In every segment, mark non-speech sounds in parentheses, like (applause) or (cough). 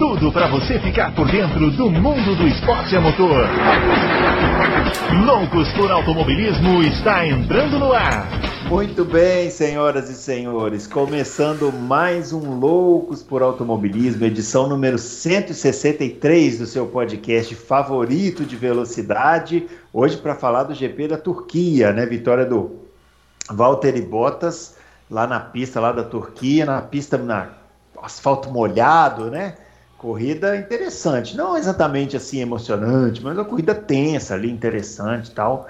tudo para você ficar por dentro do mundo do esporte a motor. Loucos por Automobilismo está entrando no ar. Muito bem, senhoras e senhores, começando mais um Loucos por Automobilismo, edição número 163 do seu podcast favorito de velocidade. Hoje para falar do GP da Turquia, né? Vitória do Valtteri Bottas lá na pista lá da Turquia, na pista na asfalto molhado, né? Corrida interessante, não exatamente assim emocionante, mas uma corrida tensa ali, interessante e tal.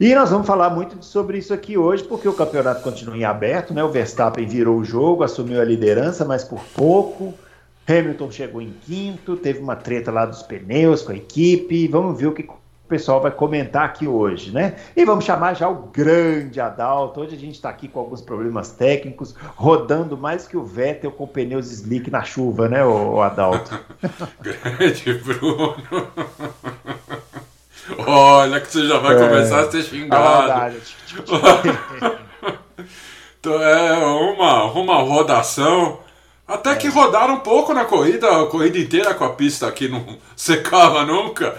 E nós vamos falar muito sobre isso aqui hoje, porque o campeonato continua em aberto, né? O Verstappen virou o jogo, assumiu a liderança, mas por pouco. Hamilton chegou em quinto, teve uma treta lá dos pneus com a equipe. Vamos ver o que o pessoal vai comentar aqui hoje, né? E vamos chamar já o grande Adalto. Hoje a gente está aqui com alguns problemas técnicos, rodando mais que o Vettel com pneus slick na chuva, né, o Adalto? (laughs) grande Bruno. Olha que você já vai é, começar a ser xingado. então (laughs) é uma, uma rodação. Até que rodaram um pouco na corrida, a corrida inteira com a pista aqui não secava nunca.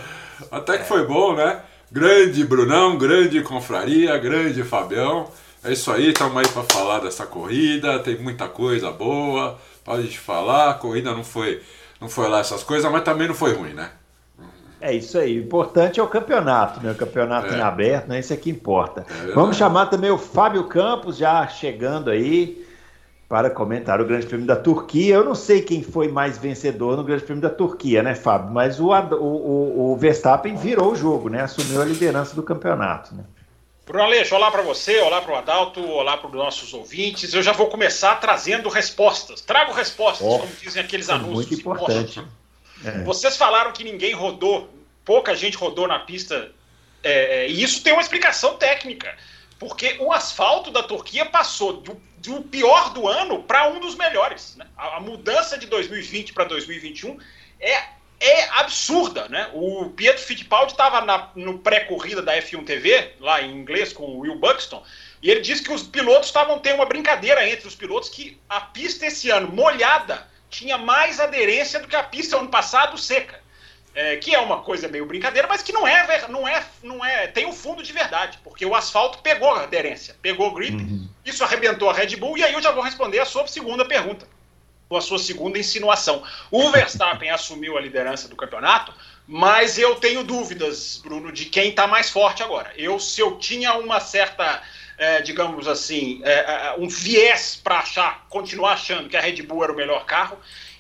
Até que foi bom, né? Grande Brunão, grande Confraria, grande Fabião. É isso aí, estamos aí para falar dessa corrida. Tem muita coisa boa, pode falar. A corrida não foi, não foi lá essas coisas, mas também não foi ruim, né? É isso aí. O importante é o campeonato, né? O campeonato é. em aberto, né? Isso é que importa. É Vamos chamar também o Fábio Campos, já chegando aí, para comentar o Grande Prêmio da Turquia. Eu não sei quem foi mais vencedor no Grande Prêmio da Turquia, né, Fábio? Mas o, o, o Verstappen virou o jogo, né? Assumiu a liderança do campeonato, né? Bruno Aleixo, olá para você, olá para o Adalto, olá para os nossos ouvintes. Eu já vou começar trazendo respostas. Trago respostas, oh, como dizem aqueles anúncios. Muito importante. É. Vocês falaram que ninguém rodou, pouca gente rodou na pista, é, e isso tem uma explicação técnica, porque o asfalto da Turquia passou do, do pior do ano para um dos melhores. Né? A, a, mudança de 2020 para 2021 é, é absurda. Né? O Pietro Fittipaldi estava no pré-corrida da F1 TV, lá em inglês, com o Will Buxton, e ele disse que os pilotos estavam tendo uma brincadeira entre os pilotos que a pista esse ano molhada tinha mais aderência do que a pista ano passado seca. É, que é uma coisa meio brincadeira, mas que não é, não é, não é, tem um fundo de verdade, porque o asfalto pegou a aderência, pegou o grip, uhum. isso arrebentou a Red Bull, e aí eu já vou responder a sua segunda pergunta, ou a sua segunda insinuação. O Verstappen (laughs) assumiu a liderança do campeonato, mas eu tenho dúvidas, Bruno, de quem está mais forte agora. Eu, se eu tinha uma certa é, digamos assim, é, é um viés para achar, continuar achando que a Red Bull era o melhor carro,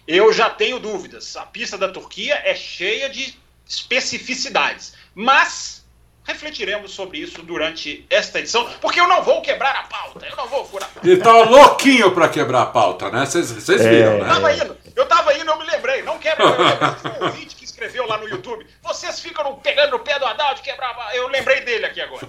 eu já tenho dúvidas. A pista da Turquia é cheia de especificidades, mas refletiremos sobre isso durante esta edição, porque eu não vou quebrar a pauta, eu não vou furar. Ele tá louquinho para quebrar a pauta, né? Vocês é. viram, né? Eu tava indo, eu tava indo, eu me lembrei, não quebra, eu, eu, (laughs) eu, escreveu lá no YouTube. Vocês ficam pegando no pé do Haddad, quebrava. Eu lembrei dele aqui agora.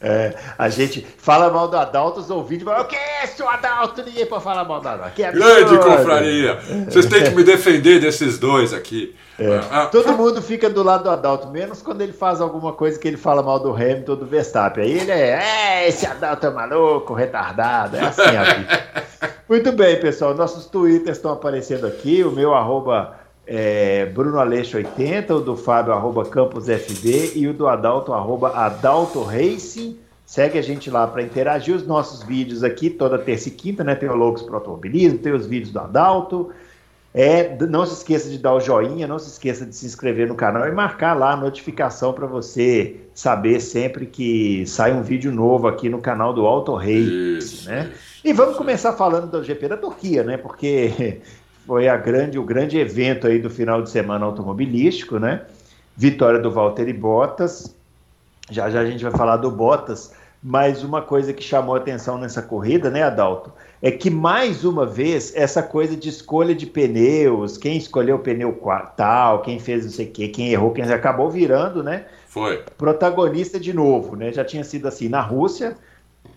É. (laughs) é, a gente fala mal do Adalto, os ouvintes falam: O que é esse Adalto? Ninguém pode falar mal do Adalto. Que Grande confraria. Vocês têm que me defender desses dois aqui. É. Ah, ah. Todo mundo fica do lado do Adalto, menos quando ele faz alguma coisa que ele fala mal do Hamilton ou do Verstappen. Aí ele é, é esse Adalto é maluco, retardado. É assim a vida. (laughs) Muito bem, pessoal. Nossos twitters estão aparecendo aqui. O meu arroba é, Bruno Aleixo 80, o do Fábio arroba Campos FB e o do Adalto arroba Adalto Racing. Segue a gente lá para interagir os nossos vídeos aqui toda terça e quinta, né? Tem o Loucos para Automobilismo, tem os vídeos do Adalto. É, não se esqueça de dar o joinha, não se esqueça de se inscrever no canal e marcar lá a notificação para você saber sempre que sai um vídeo novo aqui no canal do Auto Race, né? E vamos começar falando do GP da Turquia, né? Porque foi a grande, o grande evento aí do final de semana automobilístico, né? Vitória do Valtteri Bottas. Já já a gente vai falar do Bottas, mas uma coisa que chamou atenção nessa corrida, né, Adalto, é que mais uma vez essa coisa de escolha de pneus, quem escolheu o pneu tal, quem fez não sei o quê, quem errou, quem acabou virando, né? Foi. Protagonista de novo, né? Já tinha sido assim na Rússia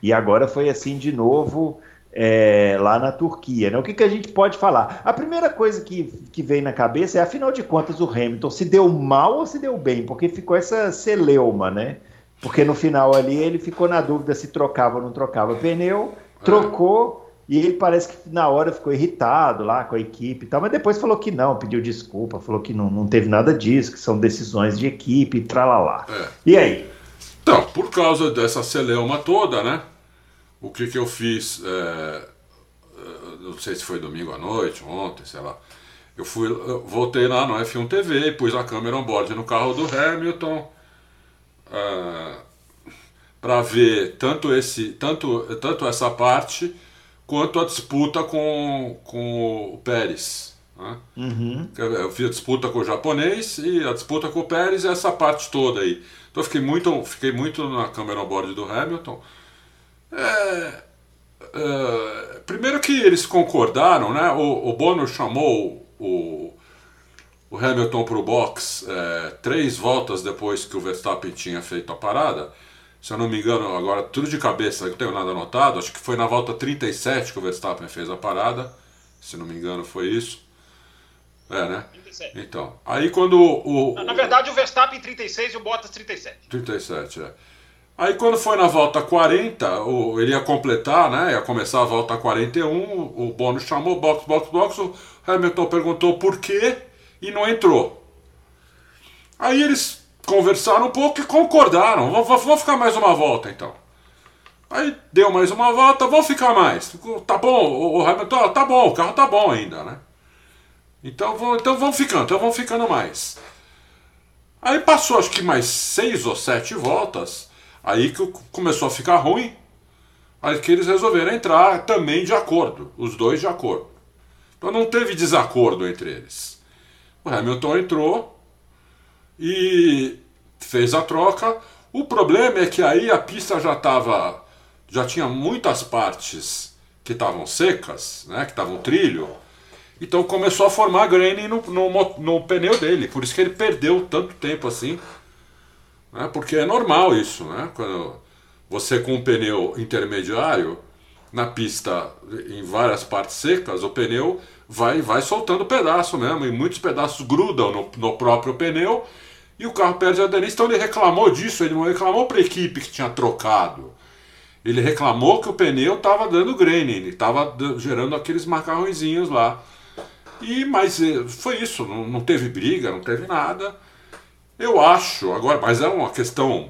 e agora foi assim de novo é, lá na Turquia. Né? O que, que a gente pode falar? A primeira coisa que, que vem na cabeça é, afinal de contas, o Hamilton se deu mal ou se deu bem? Porque ficou essa celeuma, né? Porque no final ali ele ficou na dúvida se trocava ou não trocava pneu, trocou. E ele parece que na hora ficou irritado lá com a equipe e tal, mas depois falou que não, pediu desculpa, falou que não, não teve nada disso, que são decisões de equipe, tralalá. É. E aí? Então, por causa dessa celeuma toda, né? O que, que eu fiz, é, não sei se foi domingo à noite, ontem, sei lá. Eu fui, eu voltei lá no F1 TV, pus a câmera on board no carro do Hamilton é, para ver tanto, esse, tanto, tanto essa parte quanto a disputa com, com o Pérez. Né? Uhum. Eu fiz a disputa com o japonês e a disputa com o Pérez e essa parte toda aí. Então eu fiquei muito, fiquei muito na câmera on board do Hamilton é, é, primeiro que eles concordaram, né? O, o Bono chamou o, o Hamilton para o box é, três voltas depois que o Verstappen tinha feito a parada. Se eu não me engano, agora tudo de cabeça, não tenho nada anotado. Acho que foi na volta 37 que o Verstappen fez a parada. Se não me engano, foi isso. É, né? 37. Então, aí quando o. Na verdade, o Verstappen 36 e o Bottas 37. 37, é. Aí quando foi na volta 40, ele ia completar, né? Ia começar a volta 41, o Bono chamou box, box, box, o Hamilton perguntou por quê e não entrou. Aí eles conversaram um pouco e concordaram. Vamos ficar mais uma volta então. Aí deu mais uma volta, vamos ficar mais. Tá bom, o Hamilton, tá bom, o carro tá bom ainda, né? Então, então vamos ficando, então vamos ficando mais. Aí passou acho que mais seis ou sete voltas. Aí que começou a ficar ruim, aí que eles resolveram entrar também de acordo, os dois de acordo. Então não teve desacordo entre eles. O Hamilton entrou e fez a troca. O problema é que aí a pista já estava, já tinha muitas partes que estavam secas, né, que estavam trilho. Então começou a formar graining no, no, no pneu dele, por isso que ele perdeu tanto tempo assim né? porque é normal isso, né? Quando você com um pneu intermediário na pista em várias partes secas, o pneu vai, vai soltando pedaço mesmo, e muitos pedaços grudam no, no próprio pneu e o carro perde a aderência. Então ele reclamou disso, ele não reclamou para a equipe que tinha trocado. Ele reclamou que o pneu estava dando graining, estava gerando aqueles macarrõezinhos lá. E mas eh, foi isso, não, não teve briga, não teve nada. Eu acho, agora, mas é uma questão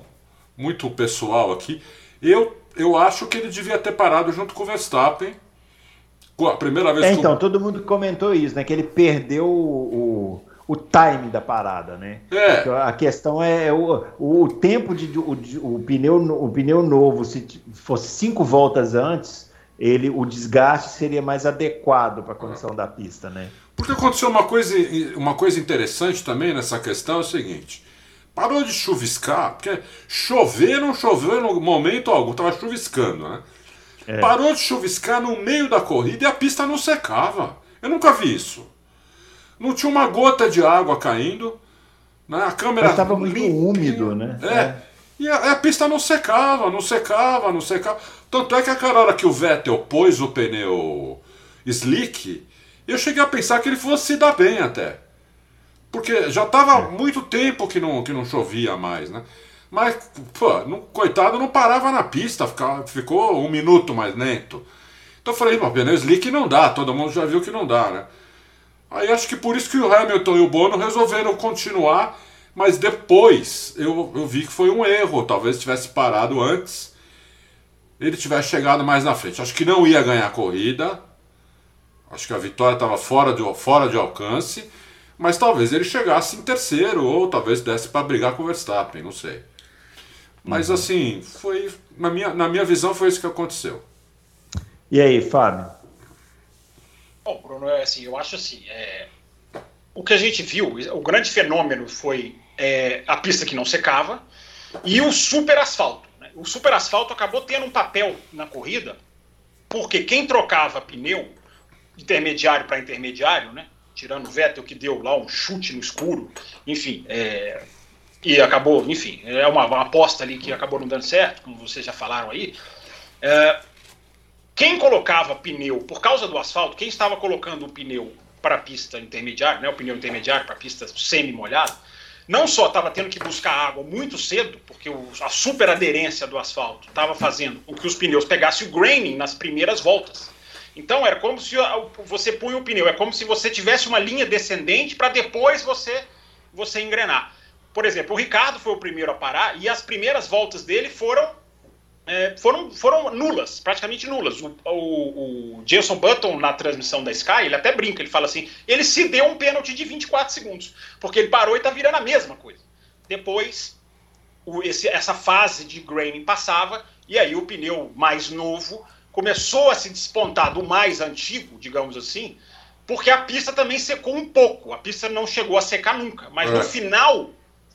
muito pessoal aqui. Eu, eu acho que ele devia ter parado junto com o Verstappen. A primeira vez é, Então, todo mundo comentou isso, né? Que ele perdeu o, o, o time da parada, né? É. A questão é o, o tempo de o, o, pneu, o pneu novo, se fosse cinco voltas antes, ele o desgaste seria mais adequado para a condição da pista, né? Porque aconteceu uma coisa, uma coisa interessante também nessa questão, é o seguinte. Parou de chuviscar, porque chover não choveu no momento algum, estava chuviscando, né? É. Parou de chuviscar no meio da corrida e a pista não secava. Eu nunca vi isso. Não tinha uma gota de água caindo. Né? A câmera. Estava muito úmido, né? É. é. E a, a, pista não secava, não secava, não secava. Tanto é que aquela hora que o Vettel pôs o pneu slick, eu cheguei a pensar que ele fosse se dar bem até. Porque já estava muito tempo que não, que não chovia mais, né? Mas, pô, não, coitado, não parava na pista, ficava, ficou um minuto mais lento. Então eu falei, pô, pneu slick não dá, todo mundo já viu que não dá, né? Aí acho que por isso que o Hamilton e o Bono resolveram continuar, mas depois eu, eu vi que foi um erro, talvez tivesse parado antes, ele tivesse chegado mais na frente. Acho que não ia ganhar a corrida, Acho que a vitória estava fora de, fora de alcance, mas talvez ele chegasse em terceiro, ou talvez desse para brigar com o Verstappen, não sei. Mas uhum. assim, foi. Na minha, na minha visão, foi isso que aconteceu. E aí, Fábio? Bom, Bruno, é assim, eu acho assim. É, o que a gente viu, o grande fenômeno foi é, a pista que não secava e o super asfalto. Né? O super asfalto acabou tendo um papel na corrida, porque quem trocava pneu intermediário para intermediário, né? Tirando o Vettel que deu lá um chute no escuro, enfim, é, e acabou, enfim, é uma, uma, aposta ali que acabou não dando certo, como vocês já falaram aí. É, quem colocava pneu, por causa do asfalto, quem estava colocando o pneu para a pista intermediária, né, o pneu intermediário para a pista semi-molhada, não só estava tendo que buscar água muito cedo, porque o, a superaderência do asfalto estava fazendo com que os pneus pegassem o graining nas primeiras voltas. Então era como se você punha o pneu, é como se você tivesse uma linha descendente para depois você você engrenar. Por exemplo, o Ricardo foi o primeiro a parar e as primeiras voltas dele foram é, foram, foram nulas, praticamente nulas. O, o, o, Jason Button, na transmissão da Sky, ele até brinca, ele fala assim: ele se deu um pênalti de 24 segundos, porque ele parou e está virando a mesma coisa. Depois, o, esse, essa fase de graining passava, e aí o pneu mais novo começou a se despontar do mais antigo, digamos assim, porque a pista também secou um pouco. A pista não chegou a secar nunca, mas é. no final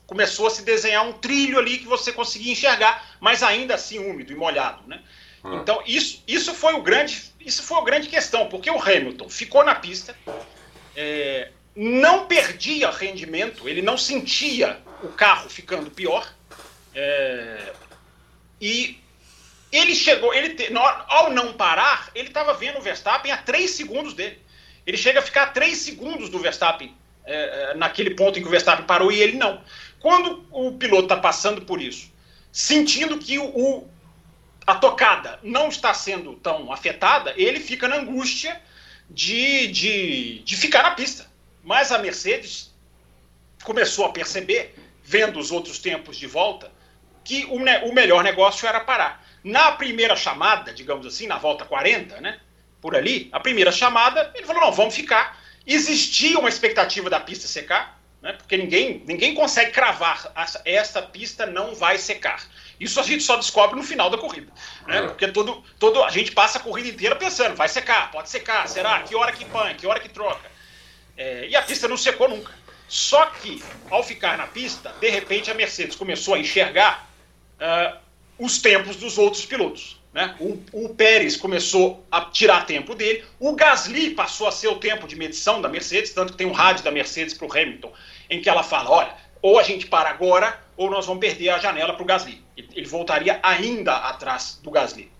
começou a se desenhar um trilho ali que você conseguia enxergar, mas ainda assim úmido e molhado, né? Ah. Então isso, isso foi o grande, isso foi a grande questão, porque o Hamilton ficou na pista, é, não perdia rendimento, ele não sentia o carro ficando pior, é, e ele chegou, ele te, ao não parar, ele estava vendo o Verstappen a 3 segundos dele. Ele chega a ficar a 3 segundos do Verstappen é, é, naquele ponto em que o Verstappen parou e ele não. Quando o piloto está passando por isso, sentindo que o, o, a tocada não está sendo tão afetada, ele fica na angústia de, de, de ficar na pista. Mas a Mercedes começou a perceber, vendo os outros tempos de volta, que o, o melhor negócio era parar. Na primeira chamada, digamos assim, na volta 40, né? Por ali, a primeira chamada, ele falou: não, vamos ficar. Existia uma expectativa da pista secar, né? porque ninguém, ninguém consegue cravar essa pista não vai secar. Isso a gente só descobre no final da corrida. Né? É. Porque todo, todo, a gente passa a corrida inteira pensando, vai secar, pode secar, será? Que hora que põe, que hora que troca? É, e a pista não secou nunca. Só que, ao ficar na pista, de repente a Mercedes começou a enxergar uh, os tempos dos outros pilotos. Né? O, o, Pérez começou a tirar tempo dele, o Gasly passou a ser o tempo de medição da Mercedes, tanto que tem um rádio da Mercedes para o Hamilton, em que ela fala: olha, ou a gente para agora, ou nós vamos perder a janela para o Gasly. Ele voltaria ainda atrás do Gasly.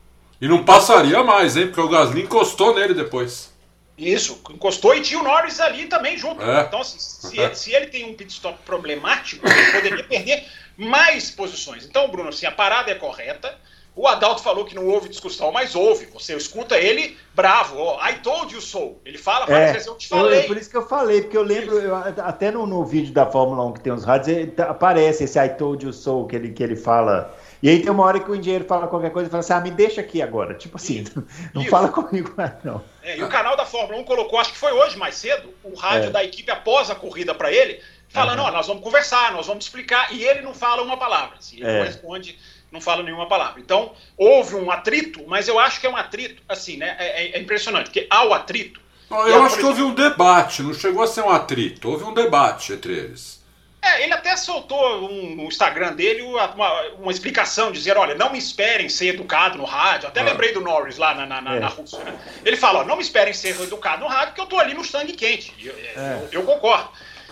E não passaria mais, hein? Porque o Gasly encostou nele depois. Isso, encostou e tinha o Norris ali também junto. É. Então, assim, se, ele, se, ele tem um pit stop problemático, ele poderia perder mais posições. Então, Bruno, assim, a parada é correta. O Adalto falou que não houve discussão, mas houve. Você escuta ele bravo. Oh, I told you so. Ele fala várias é, vezes, eu te falei. Eu, por isso que eu falei, porque eu lembro, eu, até no, no vídeo da Fórmula 1 que tem os rádios, tá, aparece esse I told you so que ele, que ele fala. E aí tem uma hora que o engenheiro fala qualquer coisa e fala assim: ah, me deixa aqui agora. Tipo assim, isso, não isso. fala comigo mais, não. É, e o canal da Fórmula 1 colocou, acho que foi hoje mais cedo, o rádio é. da equipe após a corrida para ele, falando: ó, uhum. oh, nós vamos conversar, nós vamos explicar. E ele não fala uma palavra. Assim, ele é. não responde não fala nenhuma palavra. Então, houve um atrito, mas eu acho que é um atrito, assim, né? É, é, é impressionante, porque há o atrito. Não, eu acho que houve um debate, não chegou a ser um atrito, houve um debate entre eles. É, ele até soltou um, no Instagram dele uma, uma, explicação, dizer, olha, não me esperem ser educado no rádio. Até ah. lembrei do Norris lá na, na, na, é. na Rússia. Né? Ele fala, ó, não me esperem ser educado no rádio, porque eu tô ali no sangue quente. Eu, é. eu, eu concordo.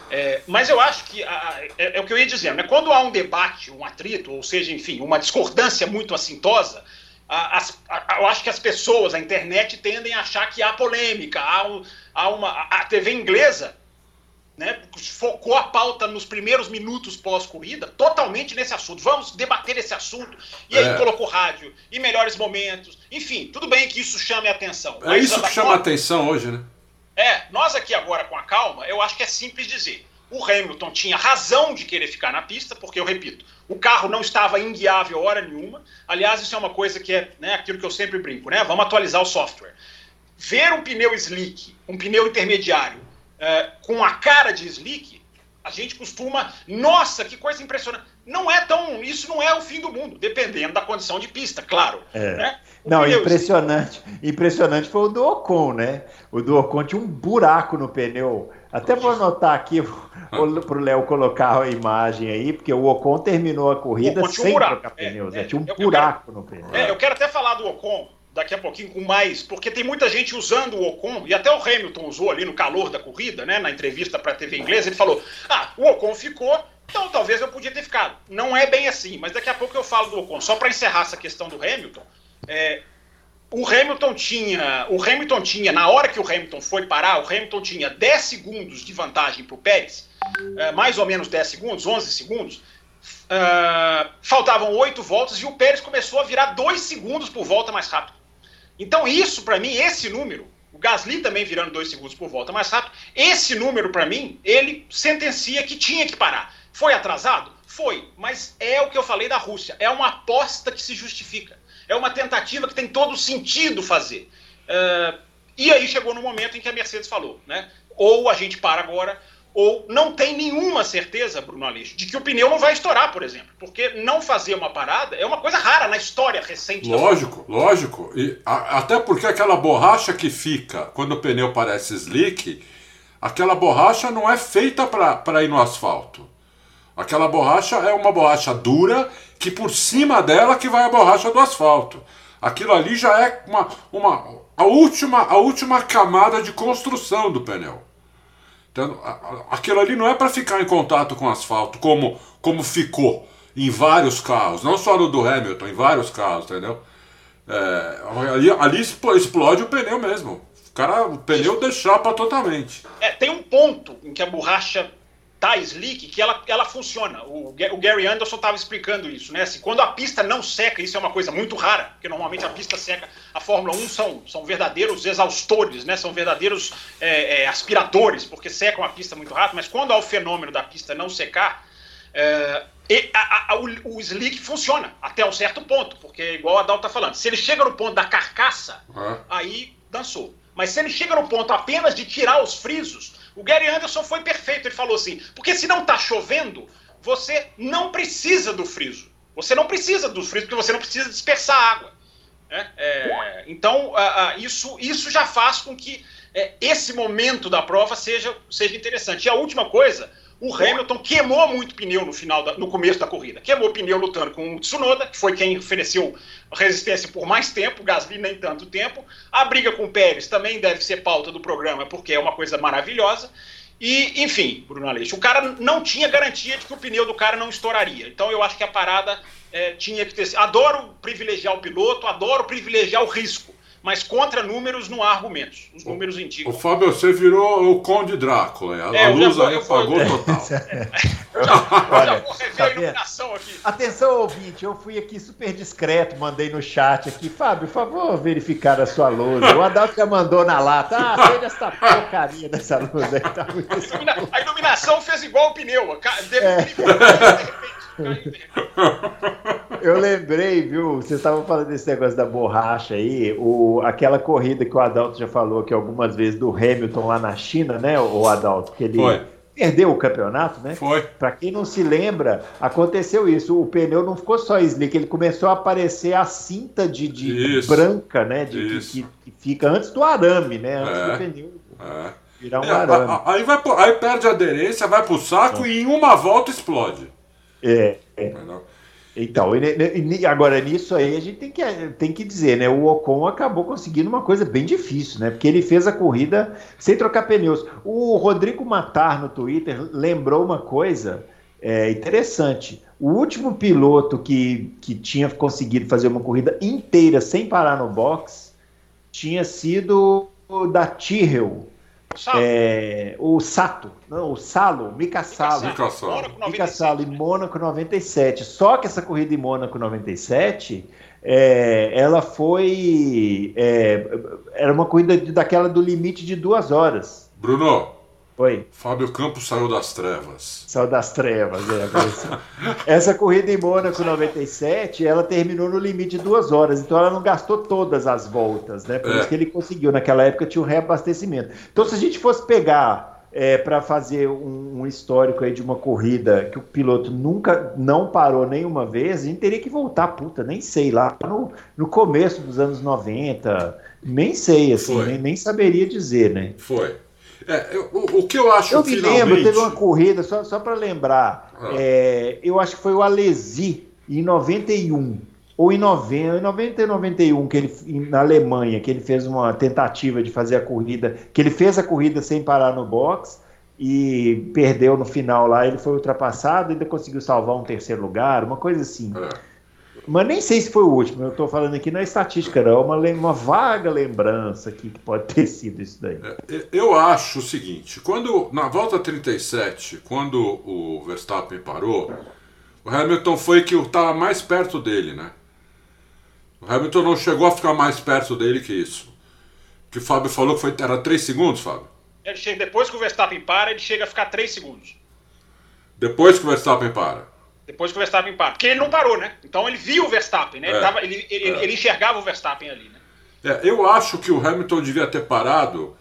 É, mas eu acho que a, é, é, o que eu ia dizendo, né? quando há um debate, um atrito, ou seja, enfim, uma discordância muito assintosa, a, a, eu acho que as pessoas, a internet, tendem a achar que há polêmica, há, um, há uma. A TV inglesa né, focou a pauta nos primeiros minutos pós-corrida totalmente nesse assunto. Vamos debater esse assunto. E aí é. colocou rádio e melhores momentos. Enfim, tudo bem que isso chame a atenção. É isso que chama a atenção hoje, né? É, nós aqui agora com a calma, eu acho que é simples dizer. O Hamilton tinha razão de querer ficar na pista, porque eu repito, o carro não estava inguiável hora nenhuma. Aliás, isso é uma coisa que é né, aquilo que eu sempre brinco, né? Vamos atualizar o software. Ver um pneu slick, um pneu intermediário, é, com a cara de slick, a gente costuma, nossa, que coisa impressionante. Não é tão, isso não é o fim do mundo, dependendo da condição de pista, claro. É. Né? Não, impressionante. Impressionante foi o do Ocon, né? O do Ocon tinha um buraco no pneu. Até vou anotar aqui para o Léo colocar a imagem aí, porque o Ocon terminou a corrida sem um trocar pneus. É, é, tinha um buraco quero, no pneu. É, eu quero até falar do Ocon daqui a pouquinho com mais, porque tem muita gente usando o Ocon, e até o Hamilton usou ali no calor da corrida, né, na entrevista para a TV inglesa, ele falou: ah, o Ocon ficou, então talvez eu podia ter ficado. Não é bem assim, mas daqui a pouco eu falo do Ocon. Só para encerrar essa questão do Hamilton, é, o Hamilton tinha, o Hamilton tinha, na hora que o Hamilton foi parar, o Hamilton tinha 10 segundos de vantagem para o Pérez, uh, mais ou menos 10 segundos, 11 segundos. Uh, faltavam 8 voltas e o Pérez começou a virar 2 segundos por volta mais rápido. Então, isso, para mim, esse número, o Gasly também virando 2 segundos por volta mais rápido, esse número, para mim, ele sentencia que tinha que parar. Foi atrasado? Foi, mas é o que eu falei da Rússia, é uma aposta que se justifica. É uma tentativa que tem todo sentido fazer. Uh, e aí chegou no momento em que a Mercedes falou, né? Ou a gente para agora, ou não tem nenhuma certeza, Bruno Aleixo, de que o pneu não vai estourar, por exemplo. Porque não fazer uma parada é uma coisa rara na história recente. Lógico, lógico. E, a, até porque aquela borracha que fica quando o pneu parece slick, aquela borracha não é feita para ir no asfalto. Aquela borracha é uma borracha dura que por cima dela que vai a borracha do asfalto. Aquilo ali já é uma, uma a última a última camada de construção do pneu. Então, aquilo ali não é para ficar em contato com o asfalto como como ficou em vários carros, não só no do Hamilton, em vários carros, entendeu? É, ali, ali explode o pneu mesmo. O cara, o pneu deixapa totalmente. É, tem um ponto em que a borracha tá slick que ela, ela funciona. O, o Gary Anderson estava explicando isso, né? Assim, quando a pista não seca, isso é uma coisa muito rara, porque normalmente a pista seca, a Fórmula 1 são, são verdadeiros exaustores, né? São verdadeiros é, é, aspiradores, porque secam a pista muito rápido, mas quando há o fenômeno da pista não secar, é, a, a, o, o, slick funciona até um certo ponto, porque igual a Dal está falando, se ele chega no ponto da carcaça, uhum. aí dançou. Mas se ele chega no ponto apenas de tirar os frisos, o Gary Anderson foi perfeito. Ele falou assim: porque se não está chovendo, você não precisa do friso. Você não precisa do friso, porque você não precisa dispersar água. É, é, então, isso, isso já faz com que é, esse momento da prova seja, seja interessante. E a última coisa, o Hamilton queimou muito pneu no final, da, no começo da corrida. Queimou pneu lutando com o Tsunoda, que foi quem ofereceu resistência por mais tempo, Gasly nem tanto tempo. A briga com o Pérez também deve ser pauta do programa, porque é uma coisa maravilhosa. E, enfim, Bruno Aleixo, o cara não tinha garantia de que o pneu do cara não estouraria. Então eu acho que a parada é, tinha que ter. Adoro privilegiar o piloto, adoro privilegiar o risco mas contra números não há argumentos. Os números indicam. O Fábio, você virou o Conde Drácula. A, é, luz aí apagou total. eu já, Olha, vou rever tá a iluminação aqui. Atenção, ouvinte, eu fui aqui super discreto, mandei no chat aqui. Fábio, por favor, verificar a sua luz. O Adalto já mandou na lata. Ah, veja essa porcaria dessa luz aí. Tá muito a iluminação fez igual o pneu. Deve, é. de repente. Eu lembrei, viu? Vocês estavam falando desse negócio da borracha aí, o, aquela corrida que o Adalto já falou que algumas vezes do Hamilton lá na China, né, o Adalto, que ele Foi. perdeu o campeonato, né? Foi. Para quem não se lembra, aconteceu isso. O pneu não ficou só slick, ele começou a aparecer a cinta de, de branca, né, de, que, que, fica antes do arame, né, antes é. do pneu. É. Virar um é, arame. Aí, vai, aí perde a aderência, vai pro saco é. e em uma volta explode. É. é. Então, e, agora nisso aí a gente tem que, tem que dizer, né? O Ocon acabou conseguindo uma coisa bem difícil, né? Porque ele fez a corrida sem trocar pneus. O Rodrigo Matar no Twitter lembrou uma coisa é, interessante. O último piloto que, que tinha conseguido fazer uma corrida inteira sem parar no box tinha sido o da Tyrrell, é, o Sato, não, o Salo, Mika Salo. Mika Salo. Mika Salo em Mônaco 97. Só que essa corrida em Mônaco 97, é, ela foi. É, era uma corrida daquela do limite de duas horas. Bruno, Oi. Fábio Campos saiu das trevas. Saiu das trevas, é. (laughs) Essa corrida em Mônaco 97, ela terminou no limite de duas horas, então ela não gastou todas as voltas, né? Por é. isso que ele conseguiu. Naquela época tinha um reabastecimento. Então, se a gente fosse pegar é, para fazer um, um, histórico aí de uma corrida que o piloto nunca não parou nenhuma vez, a gente teria que voltar, puta, nem sei, lá no, no começo dos anos 90, nem sei, assim, nem, nem saberia dizer, né? Foi. É, eu, o, o, que eu acho Eu me finalmente... lembro, teve uma corrida, só, só para lembrar, ah. é, eu acho que foi o Alesi, em 91, ou em 90, em 90 e 91, que ele, na Alemanha, que ele fez uma tentativa de fazer a corrida, que ele fez a corrida sem parar no box e perdeu no final lá, ele foi ultrapassado e ainda conseguiu salvar um terceiro lugar, uma coisa assim. É. Mas nem sei se foi o último, eu estou falando aqui na estatística, não, uma, uma vaga lembrança aqui que pode ter sido isso daí. É, eu acho o seguinte: quando na volta 37, quando o Verstappen parou, o Hamilton foi que estava mais perto dele, né? O Hamilton não chegou a ficar mais perto dele que isso. Que o Fábio falou que foi, era 3 segundos, Fábio. Ele chega, depois que o Verstappen para, ele chega a ficar 3 segundos. Depois que o Verstappen para. Depois que o Verstappen para. Porque ele não parou, né? Então ele viu o Verstappen, né? É, ele, tava, ele, ele, é. ele, enxergava o Verstappen ali, né? É, eu acho que o Hamilton devia ter parado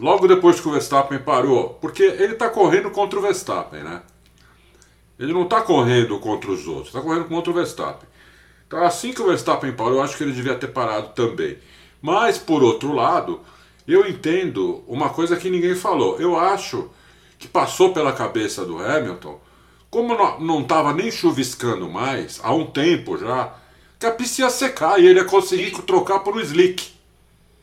logo depois que o Verstappen parou. Porque ele está correndo contra o Verstappen, né? Ele não está correndo contra os outros, está correndo contra o Verstappen. Então, assim que o Verstappen parou, eu acho que ele devia ter parado também. Mas, por outro lado, eu entendo uma coisa que ninguém falou. Eu acho que passou pela cabeça do Hamilton como não estava nem chuviscando mais, há um tempo já, que a pista ia secar e ele ia conseguir Sim. trocar por um slick.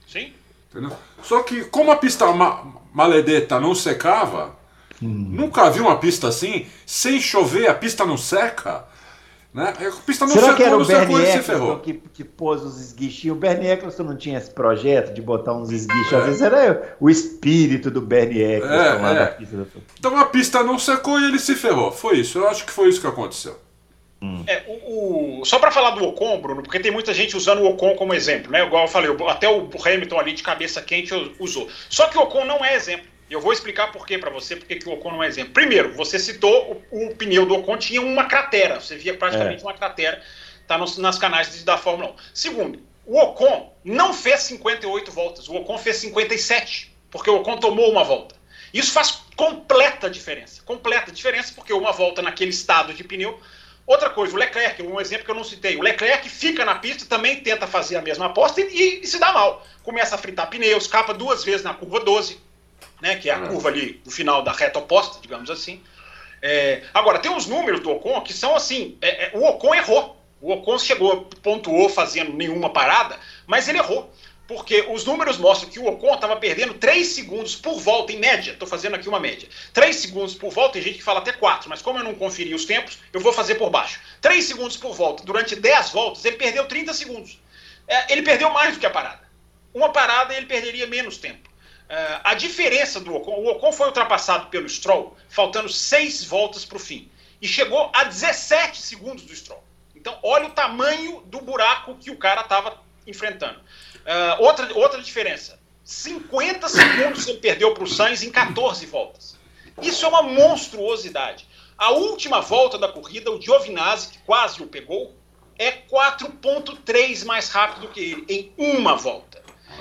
Sim. Entendeu? Só que como a pista ma maledeta não secava, hum. nunca vi uma pista assim, sem chover, a pista não seca. Né? A pista não Será secou, que era o Bernie Eccleston que, que pôs os esguichinhos? O Bernie Eccleston não tinha esse projeto de botar uns esguichos? É. Às vezes era o espírito do Bernie Eccleston é, lá é. da pista. Do... Então a pista não secou e ele se ferrou. Foi isso. Eu acho que foi isso que aconteceu. Hum. É, o, o, só para falar do Ocon, Bruno, porque tem muita gente usando o Ocon como exemplo, né? Igual eu falei, até o Hamilton ali de cabeça quente usou. Só que o Ocon não é exemplo. Eu vou explicar por quê para você, porque que o Ocon não é exemplo. Primeiro, você citou o, o, pneu do Ocon tinha uma cratera, você via praticamente é. uma cratera, tá nos, nas canais da Fórmula 1. Segundo, o Ocon não fez 58 voltas, o Ocon fez 57, porque o Ocon tomou uma volta. Isso faz completa diferença, completa diferença, porque uma volta naquele estado de pneu. Outra coisa, o Leclerc, um exemplo que eu não citei, o Leclerc fica na pista, também tenta fazer a mesma aposta e, e, e se dá mal. Começa a fritar pneus, capa duas vezes na curva 12, né, que é a hum. curva ali no final da reta oposta, digamos assim. É, agora, tem uns números do Ocon que são assim: é, é, o Ocon errou. O Ocon chegou, pontuou fazendo nenhuma parada, mas ele errou. Porque os números mostram que o Ocon estava perdendo 3 segundos por volta, em média. Estou fazendo aqui uma média. 3 segundos por volta, tem gente que fala até 4, mas como eu não conferi os tempos, eu vou fazer por baixo. 3 segundos por volta, durante 10 voltas, ele perdeu 30 segundos. É, ele perdeu mais do que a parada. Uma parada ele perderia menos tempo. Uh, a diferença do Ocon, o Ocon foi ultrapassado pelo Stroll, faltando seis voltas para o fim, e chegou a 17 segundos do Stroll. Então, olha o tamanho do buraco que o cara estava enfrentando. Uh, outra, outra diferença: 50 segundos ele perdeu para o Sainz em 14 voltas. Isso é uma monstruosidade. A última volta da corrida, o Giovinazzi, que quase o pegou, é 4,3 mais rápido que ele em uma volta.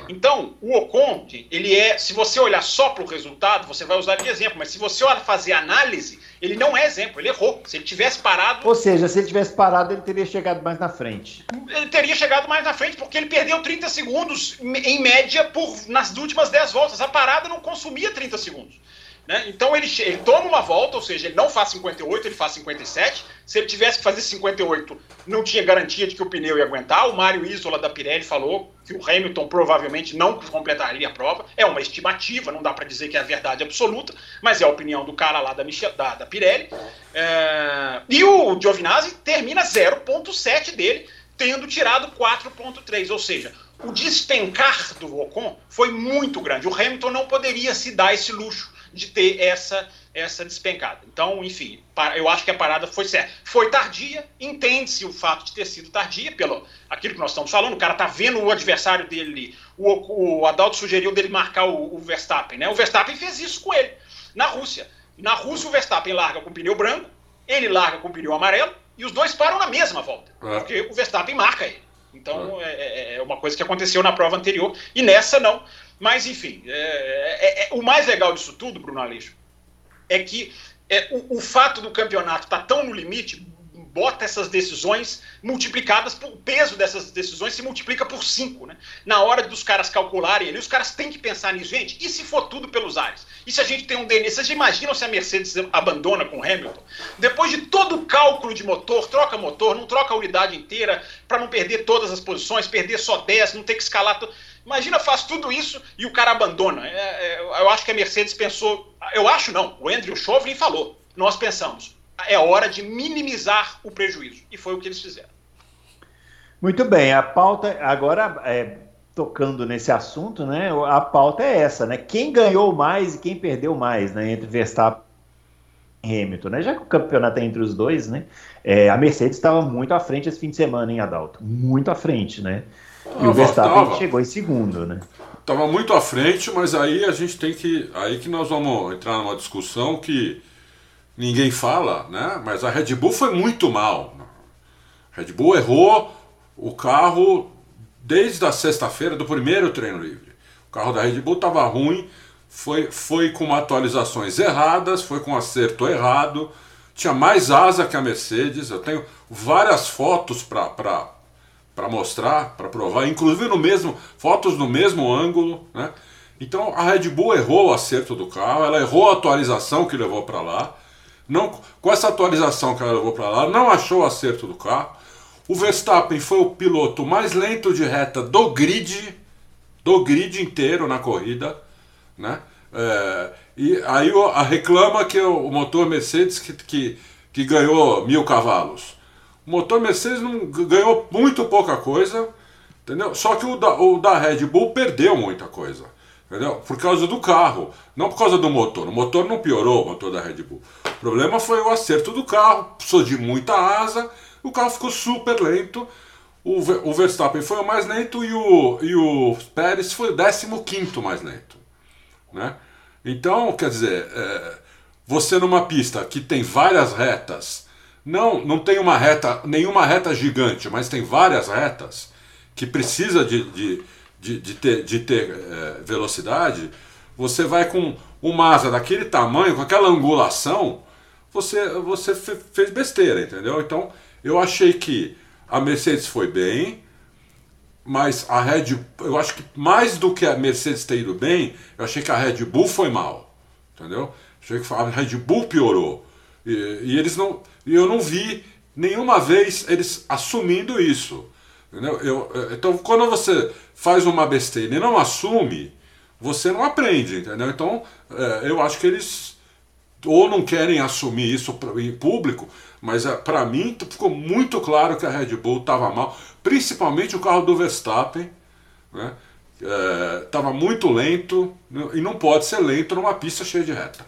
Então, o Ocon, ele é, se você olhar só para o resultado, você vai usar de exemplo, mas se você olhar fazer análise, ele não é exemplo, ele errou. Se ele tivesse parado. Ou seja, se ele tivesse parado, ele teria chegado mais na frente. Ele teria chegado mais na frente, porque ele perdeu 30 segundos, em média, por nas últimas 10 voltas. A parada não consumia 30 segundos. Né? Então ele, ele toma uma volta, ou seja, ele não faz 58, ele faz 57. Se ele tivesse que fazer 58, não tinha garantia de que o pneu ia aguentar. O Mário Isola da Pirelli falou que o Hamilton provavelmente não completaria a prova. É uma estimativa, não dá para dizer que é a verdade absoluta, mas é a opinião do cara lá da, Michel, da, da Pirelli. É... E o Giovinazzi termina 0,7 dele, tendo tirado 4,3, ou seja, o despencar do Ocon foi muito grande. O Hamilton não poderia se dar esse luxo de ter essa essa despencada. Então, enfim, eu acho que a parada foi certa. Foi tardia, entende-se o fato de ter sido tardia, pelo aquilo que nós estamos falando, o cara tá vendo o adversário dele, o, o Adalto sugeriu dele marcar o, o Verstappen, né? O Verstappen fez isso com ele, na Rússia. Na Rússia, o Verstappen larga com pneu branco, ele larga com pneu amarelo, e os dois param na mesma volta, é. porque o Verstappen marca ele. Então, é. é. É, é uma coisa que aconteceu na prova anterior, e nessa não. Mas, enfim, é, é, é, o mais legal disso tudo, Bruno Aleixo, é que é, o, o, fato do campeonato estar tá tão no limite bota essas decisões multiplicadas, o peso dessas decisões se multiplica por cinco, né? Na hora dos caras calcularem ali, os caras têm que pensar nisso. Gente, e se for tudo pelos ares? E se a gente tem um DNA? Vocês imaginam se a Mercedes abandona com o Hamilton? Depois de todo o cálculo de motor, troca motor, não troca a unidade inteira, para não perder todas as posições, perder só 10, não ter que escalar... To... Imagina, faz tudo isso e o cara abandona. É, é, eu acho que a Mercedes pensou. Eu acho não. O Andrew Chauvelin falou. Nós pensamos. É hora de minimizar o prejuízo. E foi o que eles fizeram. Muito bem, a pauta agora é, tocando nesse assunto, né? A pauta é essa, né? Quem ganhou mais e quem perdeu mais, né? Entre Verstappen e Hamilton, né? Já que o campeonato é entre os dois, né? É, a Mercedes estava muito à frente esse fim de semana, hein, Adalto? Muito à frente, né? E o Verstappen tava. chegou em segundo, né? Tava muito à frente, mas aí a gente tem que. Aí que nós vamos entrar numa discussão que ninguém fala, né? Mas a Red Bull foi muito mal. A Red Bull errou o carro desde a sexta-feira do primeiro treino livre. O carro da Red Bull estava ruim, foi, foi com atualizações erradas, foi com acerto errado, tinha mais asa que a Mercedes. Eu tenho várias fotos para mostrar, para provar, inclusive no mesmo fotos no mesmo ângulo, né? Então a Red Bull errou o acerto do carro, ela errou a atualização que levou para lá. Não, com essa atualização que ela levou para lá, não achou o acerto do carro. O Verstappen foi o piloto mais lento de reta do grid, do grid inteiro na corrida, né? É, e aí a reclama que o motor Mercedes que, que, que ganhou mil cavalos. O motor Mercedes não ganhou muito pouca coisa, entendeu? Só que o da, o da Red Bull perdeu muita coisa, entendeu? Por causa do carro, não por causa do motor. O motor não piorou, o motor da Red Bull. O problema foi o acerto do carro, precisou de muita asa o carro ficou super lento. O, o Verstappen foi o mais lento e o, e o Pérez foi o 15 mais lento. Né? Então, quer dizer, é, você numa pista que tem várias retas, não, não tem uma reta, nenhuma reta gigante, mas tem várias retas que precisa de, de, de, de ter, de ter é, velocidade, você vai com uma asa daquele tamanho, com aquela angulação, você, você fez besteira, entendeu? Então, eu achei que a Mercedes foi bem, mas a Red eu acho que mais do que a Mercedes ter ido bem, eu achei que a Red Bull foi mal, entendeu? Achei que a Red Bull piorou e, e eles não, e eu não vi nenhuma vez eles assumindo isso, entendeu? Eu, então quando você faz uma besteira e não assume, você não aprende, entendeu? Então é, eu acho que eles ou não querem assumir isso em público, mas eh, para mim ficou muito claro que a Red Bull estava mal, principalmente o carro do Verstappen, né? Estava é, muito lento e não pode ser lento numa pista cheia de reta.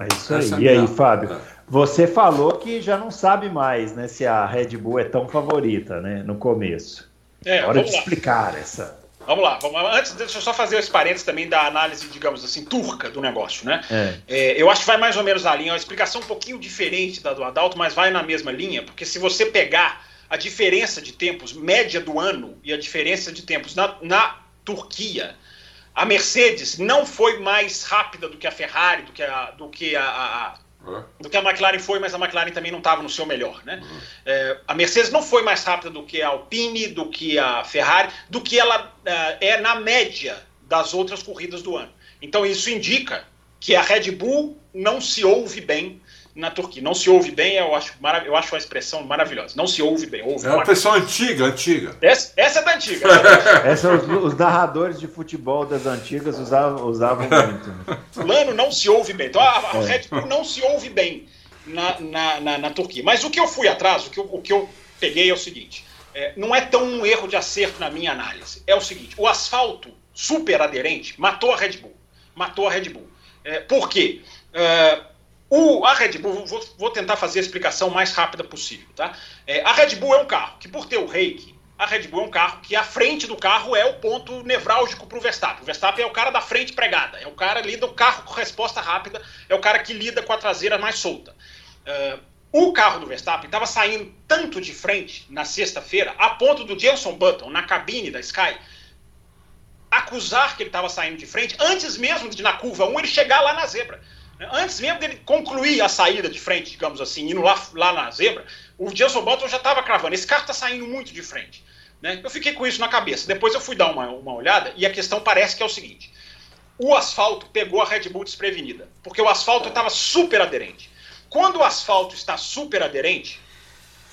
É isso aí. É e aí, Fábio? Você falou que já não sabe mais, né, se a Red Bull é tão favorita, né, no começo. É, Hora de lá. explicar essa. Vamos lá, vamos lá. Antes, deixa eu só fazer os parênteses também da análise, digamos assim, turca do negócio, né? É. É, eu acho que vai mais ou menos na linha, é uma explicação um pouquinho diferente da do Adalto, mas vai na mesma linha, porque se você pegar a diferença de tempos média do ano e a diferença de tempos na, na Turquia, a Mercedes não foi mais rápida do que a Ferrari, do que a, do que a, a do que a McLaren foi, mas a McLaren também não estava no seu melhor. Né? Uhum. É, a Mercedes não foi mais rápida do que a Alpine, do que a Ferrari, do que ela é, é na média das outras corridas do ano. Então isso indica que a Red Bull não se ouve bem na Turquia. Não se ouve bem, eu acho, eu acho uma expressão maravilhosa. Não se ouve bem. Ouve é uma expressão antiga, antiga. Essa, essa (laughs) é da antiga. essa, os, os, narradores de futebol das antigas usavam, usavam muito. Né? Fulano não se ouve bem. Então a, a é. Red Bull não se ouve bem na, na, na, na, Turquia. Mas o que eu fui atrás, o que eu, o que eu peguei é o seguinte. É, não é tão um erro de acerto na minha análise. É o seguinte: o asfalto super aderente matou a Red Bull. Matou a Red Bull. É, por quê? É, o, a Red Bull, vou, vou, tentar fazer a explicação mais rápida possível. Tá? É, a Red Bull é um carro que, por ter o reiki, a Red Bull é um carro que a frente do carro é o ponto nevrálgico para o Verstappen. O Verstappen é o cara da frente pregada, é o cara ali do carro com resposta rápida, é o cara que lida com a traseira mais solta. Uh, o carro do Verstappen estava saindo tanto de frente na sexta-feira, a ponto do Jenson Button, na cabine da Sky, acusar que ele estava saindo de frente, antes mesmo de na curva 1 ele chegar lá na zebra. Antes mesmo dele concluir a saída de frente, digamos assim, indo lá, lá na zebra, o Jenson Button já estava cravando. Esse carro está saindo muito de frente. Né? Eu fiquei com isso na cabeça. Depois eu fui dar uma, uma olhada e a questão parece que é o seguinte: o asfalto pegou a Red Bull desprevenida, porque o asfalto estava super aderente. Quando o asfalto está super aderente,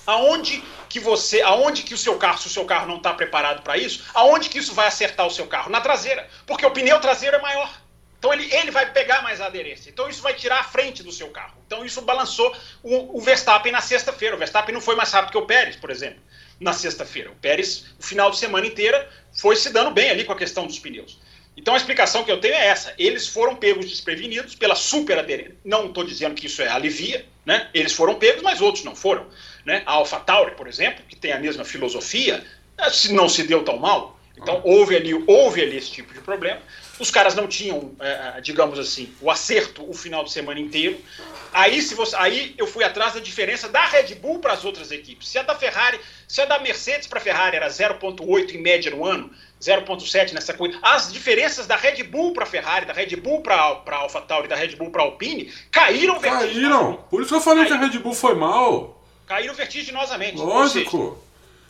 aonde que você, aonde que o seu carro, se o seu carro não está preparado para isso, aonde que isso vai acertar o seu carro? Na traseira, porque o pneu traseiro é maior. Então ele, ele vai pegar mais aderência. Então isso vai tirar a frente do seu carro. Então isso balançou o, o Verstappen na sexta-feira. O Verstappen não foi mais rápido que o Pérez, por exemplo, na sexta-feira. O Pérez, o final de semana inteira, foi se dando bem ali com a questão dos pneus. Então a explicação que eu tenho é essa. Eles foram pegos desprevenidos pela super aderência. Não estou dizendo que isso é alivia, né? Eles foram pegos, mas outros não foram. Né? A AlphaTauri, por exemplo, que tem a mesma filosofia, não se deu tão mal. Então houve ali, houve ali esse tipo de problema. Os caras não tinham, é, digamos assim, o acerto o final de semana inteiro. Aí, se você, aí eu fui atrás da diferença da Red Bull para as outras equipes. Se a da Ferrari, se a da Mercedes para a Ferrari era 0,8 em média no ano, 0,7 nessa coisa, as diferenças da Red Bull para a Ferrari, da Red Bull para a AlphaTauri, da Red Bull para a Alpine, caíram Caíram! Por isso que eu falei caíram. que a Red Bull foi mal. Caíram vertiginosamente. Lógico.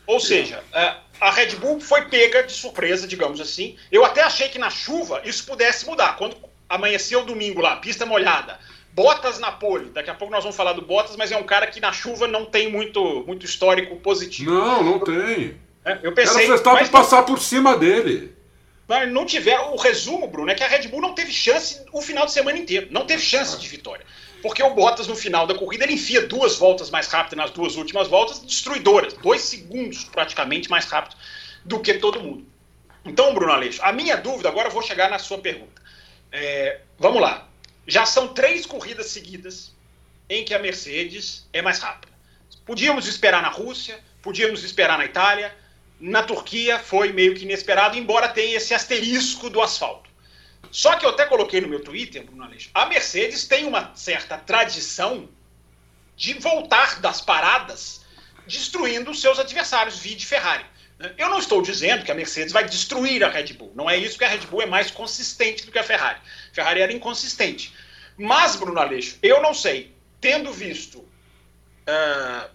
Ou seja, seja a Red Bull foi pega de surpresa, digamos assim. Eu até achei que na chuva isso pudesse mudar. Quando amanheceu o domingo lá, pista molhada, Bottas na pole. Daqui a pouco nós vamos falar do Bottas, mas é um cara que na chuva não tem muito, muito histórico positivo. Não, não tem. É, eu pensei. Era Verstappen mas... passar por cima dele. Mas não tiveram. O resumo, Bruno, é que a Red Bull não teve chance o final de semana inteiro. Não teve chance de vitória. Porque o Bottas, no final da corrida, ele enfia duas voltas mais rápidas nas duas últimas voltas, destruidoras. Dois segundos, praticamente, mais rápido do que todo mundo. Então, Bruno Aleixo, a minha dúvida, agora eu vou chegar na sua pergunta. É, vamos lá. Já são três corridas seguidas em que a Mercedes é mais rápida. Podíamos esperar na Rússia, podíamos esperar na Itália, na Turquia foi meio que inesperado, embora tenha esse asterisco do asfalto. Só que eu até coloquei no meu Twitter, Bruno Aleixo, a Mercedes tem uma certa tradição de voltar das paradas destruindo os seus adversários, vide Ferrari. Né? Eu não estou dizendo que a Mercedes vai destruir a Red Bull. Não é isso que a Red Bull é mais consistente do que a Ferrari. A Ferrari era inconsistente. Mas, Bruno Aleixo, eu não sei, tendo visto uh,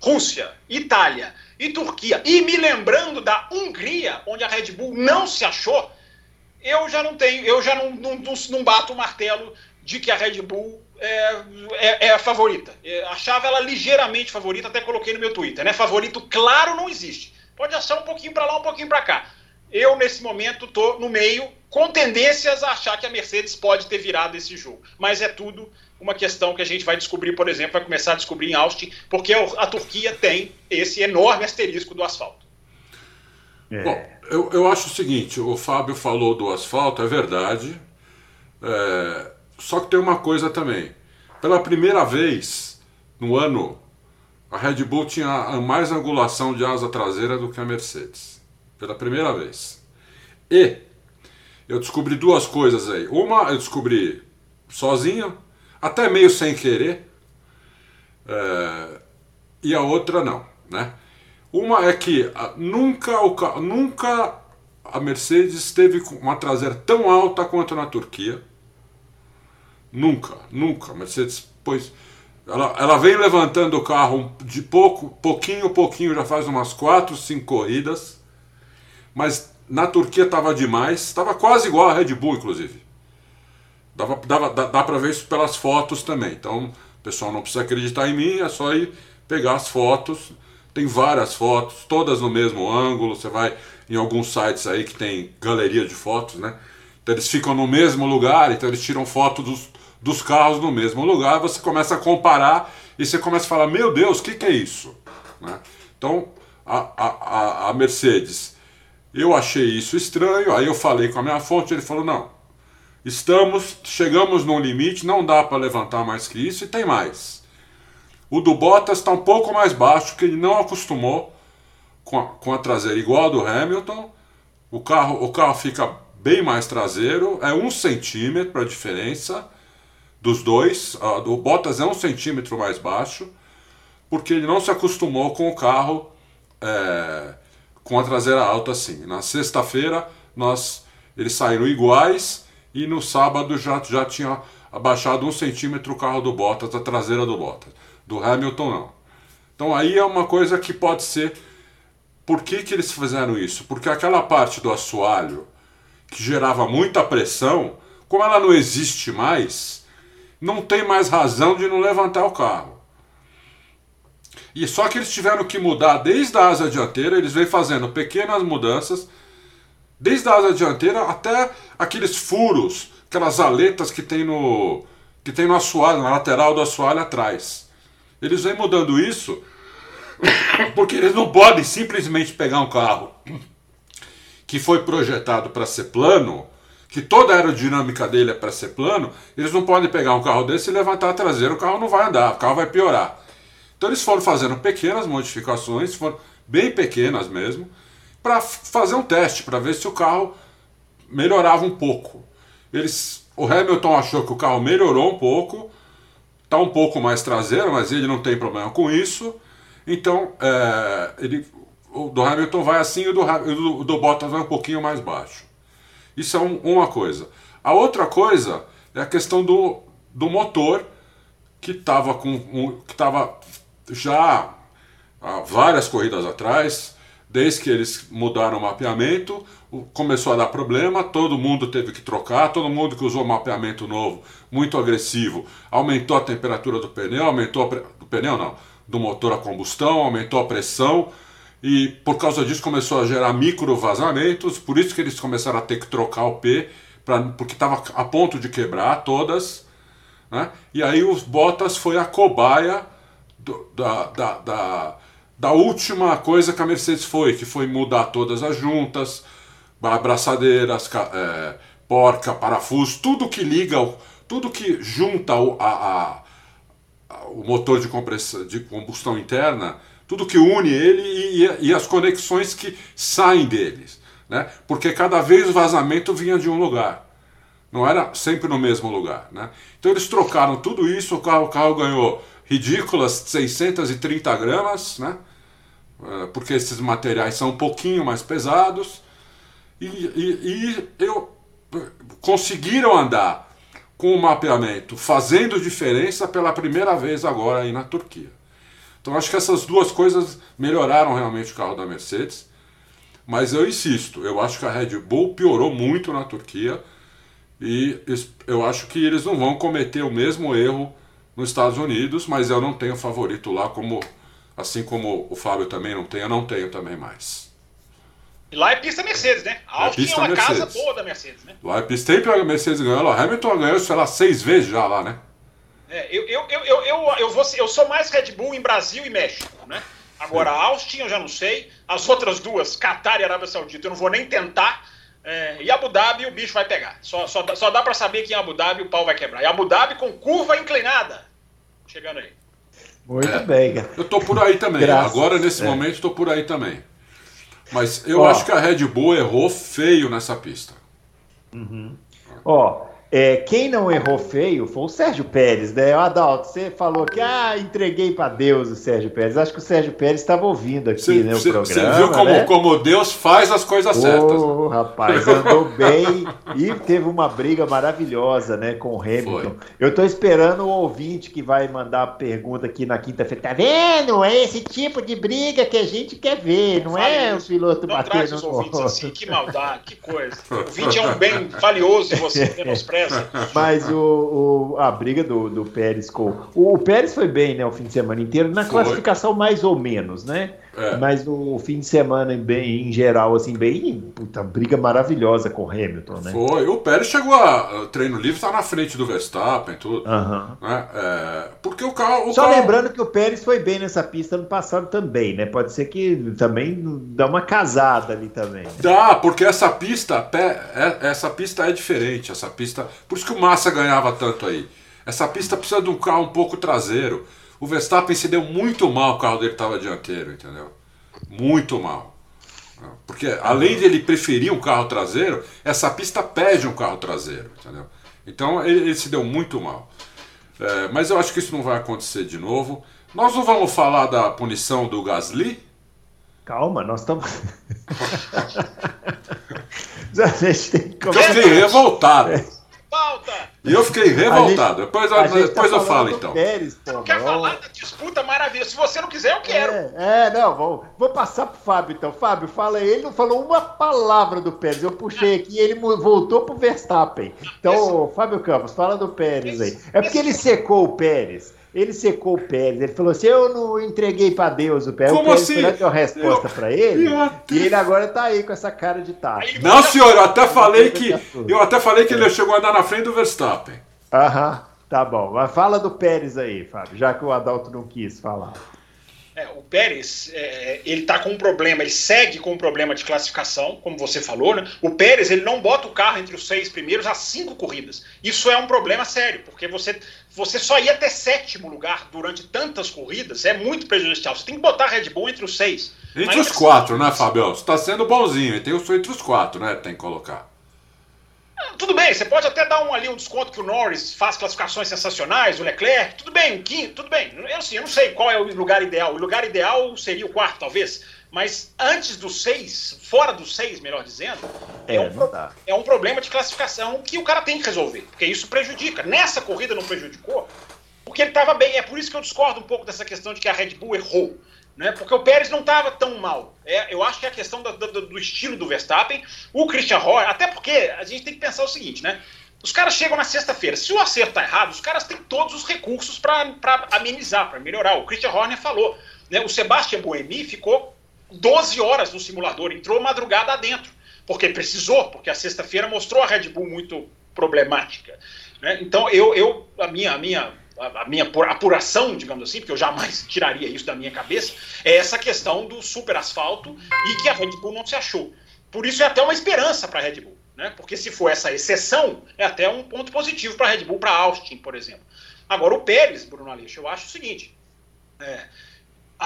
Rússia, Itália e Turquia, e me lembrando da Hungria, onde a Red Bull não se achou, eu já não tenho, eu já não, não, não bato o martelo de que a Red Bull é, é, é a favorita. Eu achava ela ligeiramente favorita, até coloquei no meu Twitter. Né? Favorito claro não existe. Pode achar um pouquinho para lá, um pouquinho para cá. Eu, nesse momento, estou no meio, com tendências a achar que a Mercedes pode ter virado esse jogo. Mas é tudo uma questão que a gente vai descobrir, por exemplo, vai começar a descobrir em Austin, porque a Turquia tem esse enorme asterisco do asfalto. É. Bom, eu, eu acho o seguinte: o Fábio falou do asfalto, é verdade. É, só que tem uma coisa também. Pela primeira vez no ano, a Red Bull tinha mais angulação de asa traseira do que a Mercedes. Pela primeira vez. E eu descobri duas coisas aí. Uma eu descobri sozinho, até meio sem querer. É, e a outra não, né? Uma é que ah, nunca, nunca a Mercedes teve uma traseira tão alta quanto na Turquia. Nunca, nunca. A Mercedes, pois, ela, ela vem levantando o carro de pouco, pouquinho, pouquinho, já faz umas 4, 5 corridas. Mas na Turquia estava demais, estava quase igual a Red Bull, inclusive. Dava, dava, dá, dá para ver isso pelas fotos também. Então, pessoal não precisa acreditar em mim, é só ir pegar as fotos tem várias fotos, todas no mesmo ângulo. Você vai em alguns sites aí que tem galeria de fotos, né? Então eles ficam no mesmo lugar, então eles tiram foto dos, dos carros no mesmo lugar. Você começa a comparar e você começa a falar: Meu Deus, o que, que é isso? Né? Então a, a, a Mercedes, eu achei isso estranho. Aí eu falei com a minha fonte, ele falou: Não, estamos, chegamos no limite, não dá para levantar mais que isso e tem mais. O do Bottas está um pouco mais baixo, porque ele não acostumou com a, com a traseira igual a do Hamilton. O carro, o carro fica bem mais traseiro, é um centímetro a diferença dos dois. O Bottas é um centímetro mais baixo, porque ele não se acostumou com o carro é, com a traseira alta assim. Na sexta-feira nós eles saíram iguais e no sábado já, já tinha abaixado um centímetro o carro do Bottas, a traseira do Bottas. Do Hamilton, não. Então aí é uma coisa que pode ser. Por que, que eles fizeram isso? Porque aquela parte do assoalho que gerava muita pressão, como ela não existe mais, não tem mais razão de não levantar o carro. E só que eles tiveram que mudar desde a asa dianteira, eles vêm fazendo pequenas mudanças, desde a asa dianteira até aqueles furos aquelas aletas que tem no que tem no assoalho, na lateral do assoalho atrás. Eles vêm mudando isso porque eles não podem simplesmente pegar um carro que foi projetado para ser plano, que toda a aerodinâmica dele é para ser plano, eles não podem pegar um carro desse e levantar a traseira, o carro não vai andar, o carro vai piorar. Então eles foram fazendo pequenas modificações, foram bem pequenas mesmo, para fazer um teste, para ver se o carro melhorava um pouco. Eles, o Hamilton achou que o carro melhorou um pouco, está um pouco mais traseiro, mas ele não tem problema com isso. Então, é, ele, o do Hamilton vai assim e o do, do Bottas vai um pouquinho mais baixo. Isso é um, uma coisa. A outra coisa é a questão do, do motor, que estava com um, que estava já há várias corridas atrás, desde que eles mudaram o mapeamento, começou a dar problema, todo mundo teve que trocar, todo mundo que usou mapeamento novo, muito agressivo, aumentou a temperatura do pneu, aumentou pre... do pneu não, do motor a combustão, aumentou a pressão e por causa disso começou a gerar micro vazamentos, por isso que eles começaram a ter que trocar o P, pra... porque estava a ponto de quebrar todas, né? E aí os Bottas foi a cobaia do, da, da, da, da última coisa que a Mercedes foi, que foi mudar todas as juntas, abraçadeiras, é, porca, parafuso, tudo que liga, tudo que junta o, a, a, o motor de, compressão, de combustão interna, tudo que une ele e, e as conexões que saem deles. Né? Porque cada vez o vazamento vinha de um lugar. Não era sempre no mesmo lugar. Né? Então eles trocaram tudo isso, o carro, o carro ganhou ridículas 630 gramas, né? É, porque esses materiais são um pouquinho mais pesados e, e, e eu, conseguiram andar com o mapeamento fazendo diferença pela primeira vez agora aí na Turquia. Então acho que essas duas coisas melhoraram realmente o carro da Mercedes. Mas eu insisto, eu acho que a Red Bull piorou muito na Turquia e eu acho que eles não vão cometer o mesmo erro nos Estados Unidos, mas eu não tenho favorito lá, como assim como o Fábio também não tem, eu não tenho também mais. E lá é pista Mercedes, né? A Austin é, é uma Mercedes. casa boa da Mercedes, né? Lá é pista, sempre a Mercedes ganhou, lá. Hamilton ganhou, sei lá, seis vezes já lá, né? É, eu, eu, eu, eu, eu, eu, vou, eu sou mais Red Bull em Brasil e México, né? Agora, a Austin eu já não sei. As outras duas, Qatar e Arábia Saudita, eu não vou nem tentar. É, e Abu Dhabi o bicho vai pegar. Só, só, só dá para saber que em Abu Dhabi o pau vai quebrar. E Abu Dhabi com curva inclinada. Chegando aí. Muito é, bem, cara. Eu tô por aí também. Graças, Agora, nesse é. momento, tô por aí também. Mas eu Ó, acho que a Red Bull errou feio nessa pista. Uhum. Ó, é, quem não errou feio foi o Sérgio Pérez, né? Adalto, você falou que ah, entreguei para Deus o Sérgio Pérez. Acho que o Sérgio Pérez estava ouvindo aqui cê, né, o cê, programa. Você viu como, né? como Deus faz as coisas certas. Oh, rapaz, andou bem e teve uma briga maravilhosa né, com o Hamilton. Foi. Eu estou esperando o ouvinte que vai mandar a pergunta aqui na quinta-feira. Tá vendo? É esse tipo de briga que a gente quer ver, não é o piloto não batendo no os ouvintes assim, que maldade, que coisa. O ouvinte é um bem valioso e você (laughs) menospreza (laughs) Mas o, o, a briga do, do Pérez com. O, o Pérez foi bem, né, o fim de semana inteiro, na foi. classificação mais ou menos, né? É. Mas no fim de semana, bem, em geral, assim, bem. Puta, briga maravilhosa com o Hamilton, né? Foi. O Pérez chegou a. Treino livre, tá na frente do Verstappen, tudo. Uhum. Né? É, porque o carro. O Só carro... lembrando que o Pérez foi bem nessa pista ano passado também, né? Pode ser que também dá uma casada ali também. Né? Dá, porque essa pista, é, essa pista é diferente. Essa pista. Por isso que o Massa ganhava tanto aí. Essa pista precisa de um carro um pouco traseiro. O Verstappen se deu muito mal, o carro dele estava dianteiro, entendeu? Muito mal. Porque além de ele preferir um carro traseiro, essa pista pede um carro traseiro, entendeu? Então ele, ele se deu muito mal. É, mas eu acho que isso não vai acontecer de novo. Nós não vamos falar da punição do Gasly? Calma, nós estamos. a gente tem que começar. Eu fiquei revoltado. É. E eu fiquei revoltado. Gente, depois, eu, depois tá eu falo, então. Pérez, pô, não quer falar da disputa maravilhosa. Se você não quiser, eu quero. É, é não, vou, vou passar pro Fábio, então. Fábio, fala aí. Ele não falou uma palavra do Pérez. Eu puxei aqui e ele voltou pro Verstappen. Então, esse, Fábio Campos, fala do Pérez esse, aí. É porque ele secou o Pérez ele secou o Pérez. Ele falou assim: Eu não entreguei para Deus o Pérez. Como o Pérez assim? deu uma resposta Eu- para ele. E ele agora tá aí com essa cara de tacho. Aí- Não, senhor, eu até falei que. Eu até falei que ele chegou a andar na frente do Verstappen. Aham, tá bom. Mas fala do Pérez aí, Fábio, já que o Adalto não quis falar. É, o Pérez, é, ele tá com um problema, ele segue com um problema de classificação, como você falou, né? O Pérez, ele não bota o carro entre os seis primeiros há cinco corridas. Isso é um problema sério, porque você, você só ir até sétimo lugar durante tantas corridas é muito prejudicial. Você tem que botar a Red Bull entre os seis. Entre os assim, quatro, né, Fabião? Você tá sendo bonzinho. Tem os entre os quatro, né? Tem que colocar. Tudo bem, você pode até dar um, ali um desconto que o Norris faz classificações sensacionais, o Leclerc, tudo bem, um quinto, tudo bem. Eu, assim, eu não sei qual é o lugar ideal. O lugar ideal seria o quarto, talvez. Mas antes dos seis, fora dos seis, melhor dizendo, é, É, um, é um problema de classificação que o cara tem que resolver. Porque isso prejudica. Nessa corrida não prejudicou, porque ele estava bem. É por isso que eu discordo um pouco dessa questão de que a Red Bull errou. Né? Porque o Pérez não estava tão mal. É, eu acho que é a questão do, do- do estilo do Verstappen. O Christian Horner, até porque a gente tem que pensar o seguinte, né? Os caras chegam na sexta-feira. Se o acerto tá errado, os caras têm todos os recursos para amenizar, para melhorar. O Christian Horner falou. Né? O Sebastian Buemi ficou 12 horas no simulador, entrou madrugada adentro. Porque precisou, porque a sexta-feira mostrou a Red Bull muito problemática. né? Então, eu, eu a minha, a minha, a minha apura- apuração, digamos assim, porque eu jamais (laughs) tiraria isso da minha cabeça, é essa questão do super asfalto e que a Red Bull não se achou. Por isso é até uma esperança para a Red Bull, né? Porque se for essa exceção, é até um ponto positivo para a Red Bull, para Austin, por exemplo. Agora, o Pérez, Bruno Aleixo, eu acho o seguinte: é,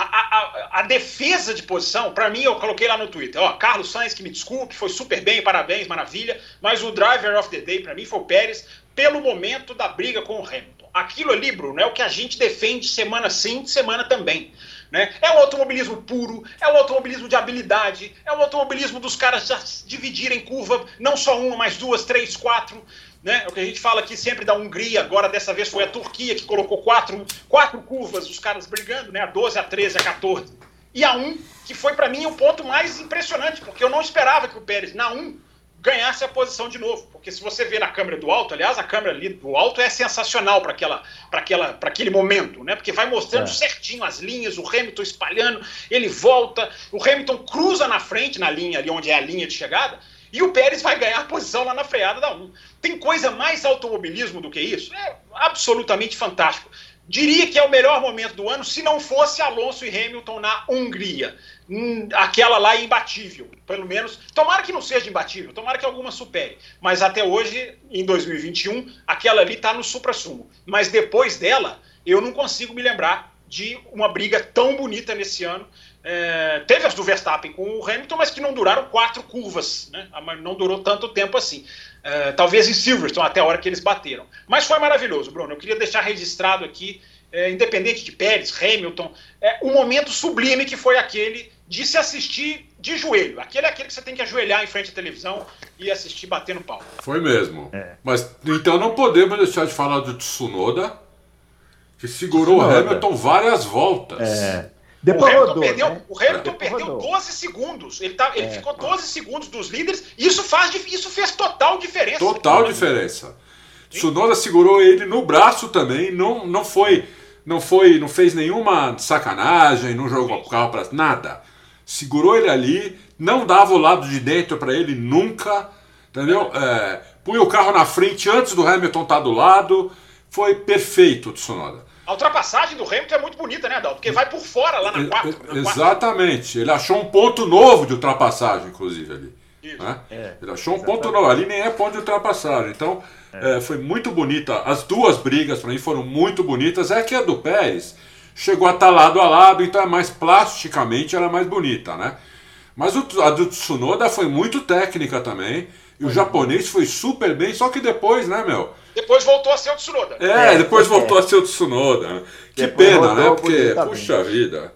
a, a- a- defesa de posição, para mim, eu coloquei lá no Twitter, ó, Carlos Sainz, que me desculpe, foi super bem, parabéns, maravilha, mas o driver of the day, para mim, foi o Pérez, pelo momento da briga com o Hamilton. Aquilo ali, Bruno, é o que a gente defende semana sim, semana também. Né? É o automobilismo puro, é o automobilismo de habilidade, é o automobilismo dos caras dividirem curva, não só uma, mas duas, três, quatro. Né? É o que a gente fala aqui sempre da Hungria, agora dessa vez foi a Turquia que colocou quatro, quatro curvas, os caras brigando, né? a 12, a 13, a 14. E a 1, que foi para mim o ponto mais impressionante, porque eu não esperava que o Pérez, na 1, ganhasse a posição de novo. Porque se você vê na câmera do alto, aliás, a câmera ali do alto é sensacional para aquela, para aquela, para aquele momento, né? Porque vai mostrando É. certinho as linhas, o Hamilton espalhando, ele volta, o Hamilton cruza na frente na linha ali onde é a linha de chegada. E o Pérez vai ganhar a posição lá na freada da 1. Tem coisa mais automobilismo do que isso? É absolutamente fantástico. Diria que é o melhor momento do ano se não fosse Alonso e Hamilton na Hungria. Hum, aquela lá é imbatível, pelo menos. Tomara que não seja imbatível, tomara que alguma supere. Mas até hoje, em 2021, aquela ali está no supra-sumo. Mas depois dela, eu não consigo me lembrar de uma briga tão bonita nesse ano. É, teve as do Verstappen com o Hamilton, mas que não duraram quatro curvas, né? Mas Não durou tanto tempo assim. É, talvez em Silverstone, até a hora que eles bateram. Mas foi maravilhoso, Bruno. Eu queria deixar registrado aqui, é, independente de Pérez, Hamilton, é, um momento sublime que foi aquele de se assistir de joelho. Aquele é aquele que você tem que ajoelhar em frente à televisão e assistir batendo pau. Foi mesmo. É. Mas então não podemos deixar de falar do Tsunoda, que segurou o Tsunoda. Hamilton várias voltas. É. O Depois Hamilton, rodou, perdeu, né? o Hamilton Depois perdeu rodou. 12 segundos. Ele, tá, ele É. ficou 12 segundos dos líderes. E isso, faz, isso fez total diferença. Total diferença. Tsunoda segurou ele no braço também, não, não foi, não foi, não fez nenhuma sacanagem, não jogou o carro para nada. Segurou ele ali, não dava o lado de dentro para ele nunca, entendeu? É, punha o carro na frente antes do Hamilton estar do lado, foi perfeito o Tsunoda. A ultrapassagem do Hamilton é muito bonita, né, Adalto? Porque vai por fora lá na 4. E- Exatamente, ele achou um ponto novo de ultrapassagem, inclusive ali. Isso. né? É, Ele achou um exatamente. ponto novo, ali nem é ponto de ultrapassagem. Então, é, foi muito bonita. As duas brigas para mim foram muito bonitas. É que a do Pérez chegou a estar lado a lado, então é mais plasticamente ela é mais bonita, né? Mas o- a do Tsunoda foi muito técnica também. E o japonês foi super bem, só que depois, né, meu? Depois voltou a ser o Tsunoda. É, É, depois é. voltou a ser o Tsunoda. né? Que Depois pena, né? Porque, puxa vida.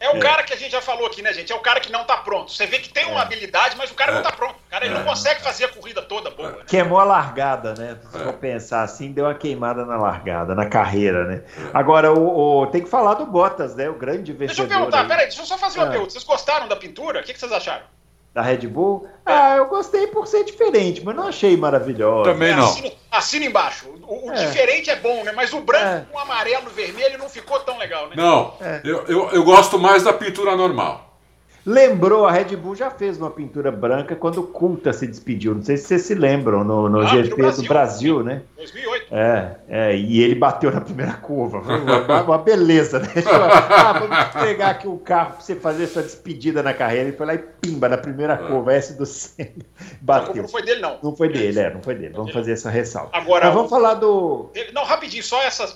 É o cara que a gente já falou aqui, né, gente? É o cara que não tá pronto. Você vê que tem uma habilidade, mas o cara É. não tá pronto. O cara ele não consegue fazer a corrida toda boa. Né? Queimou a largada, né? Se É. for pensar assim, deu uma queimada na largada, na carreira, né? Agora, o, o- tem que falar do Bottas, né? O grande Deixa eu vencedor. perguntar, aí. peraí, deixa eu só fazer uma pergunta. Vocês gostaram da pintura? O que, que vocês acharam? Da Red Bull. Ah, eu gostei por ser diferente, mas não achei maravilhosa. Também não. Assina, assina embaixo. O, o É. diferente é bom, né? Mas o branco É. com o amarelo e vermelho não ficou tão legal, né? Não, É. eu, eu, eu gosto mais da pintura normal. Lembrou, a Red Bull já fez uma pintura branca quando o Culta se despediu. Não sei se vocês se lembram, no, no Ah, GP do Brasil. Brasil, né? 2008. É, é, e ele bateu na primeira curva. Foi Uma, (laughs) uma beleza, né? Ah, vamos entregar aqui o carro para você fazer sua despedida na carreira. Ele foi lá e pimba na primeira curva, S do culpa Bateu. não foi dele, não. Não foi dele, é, não foi dele. Vamos fazer essa ressalva. Agora, Mas vamos falar do. Não, rapidinho, só essas,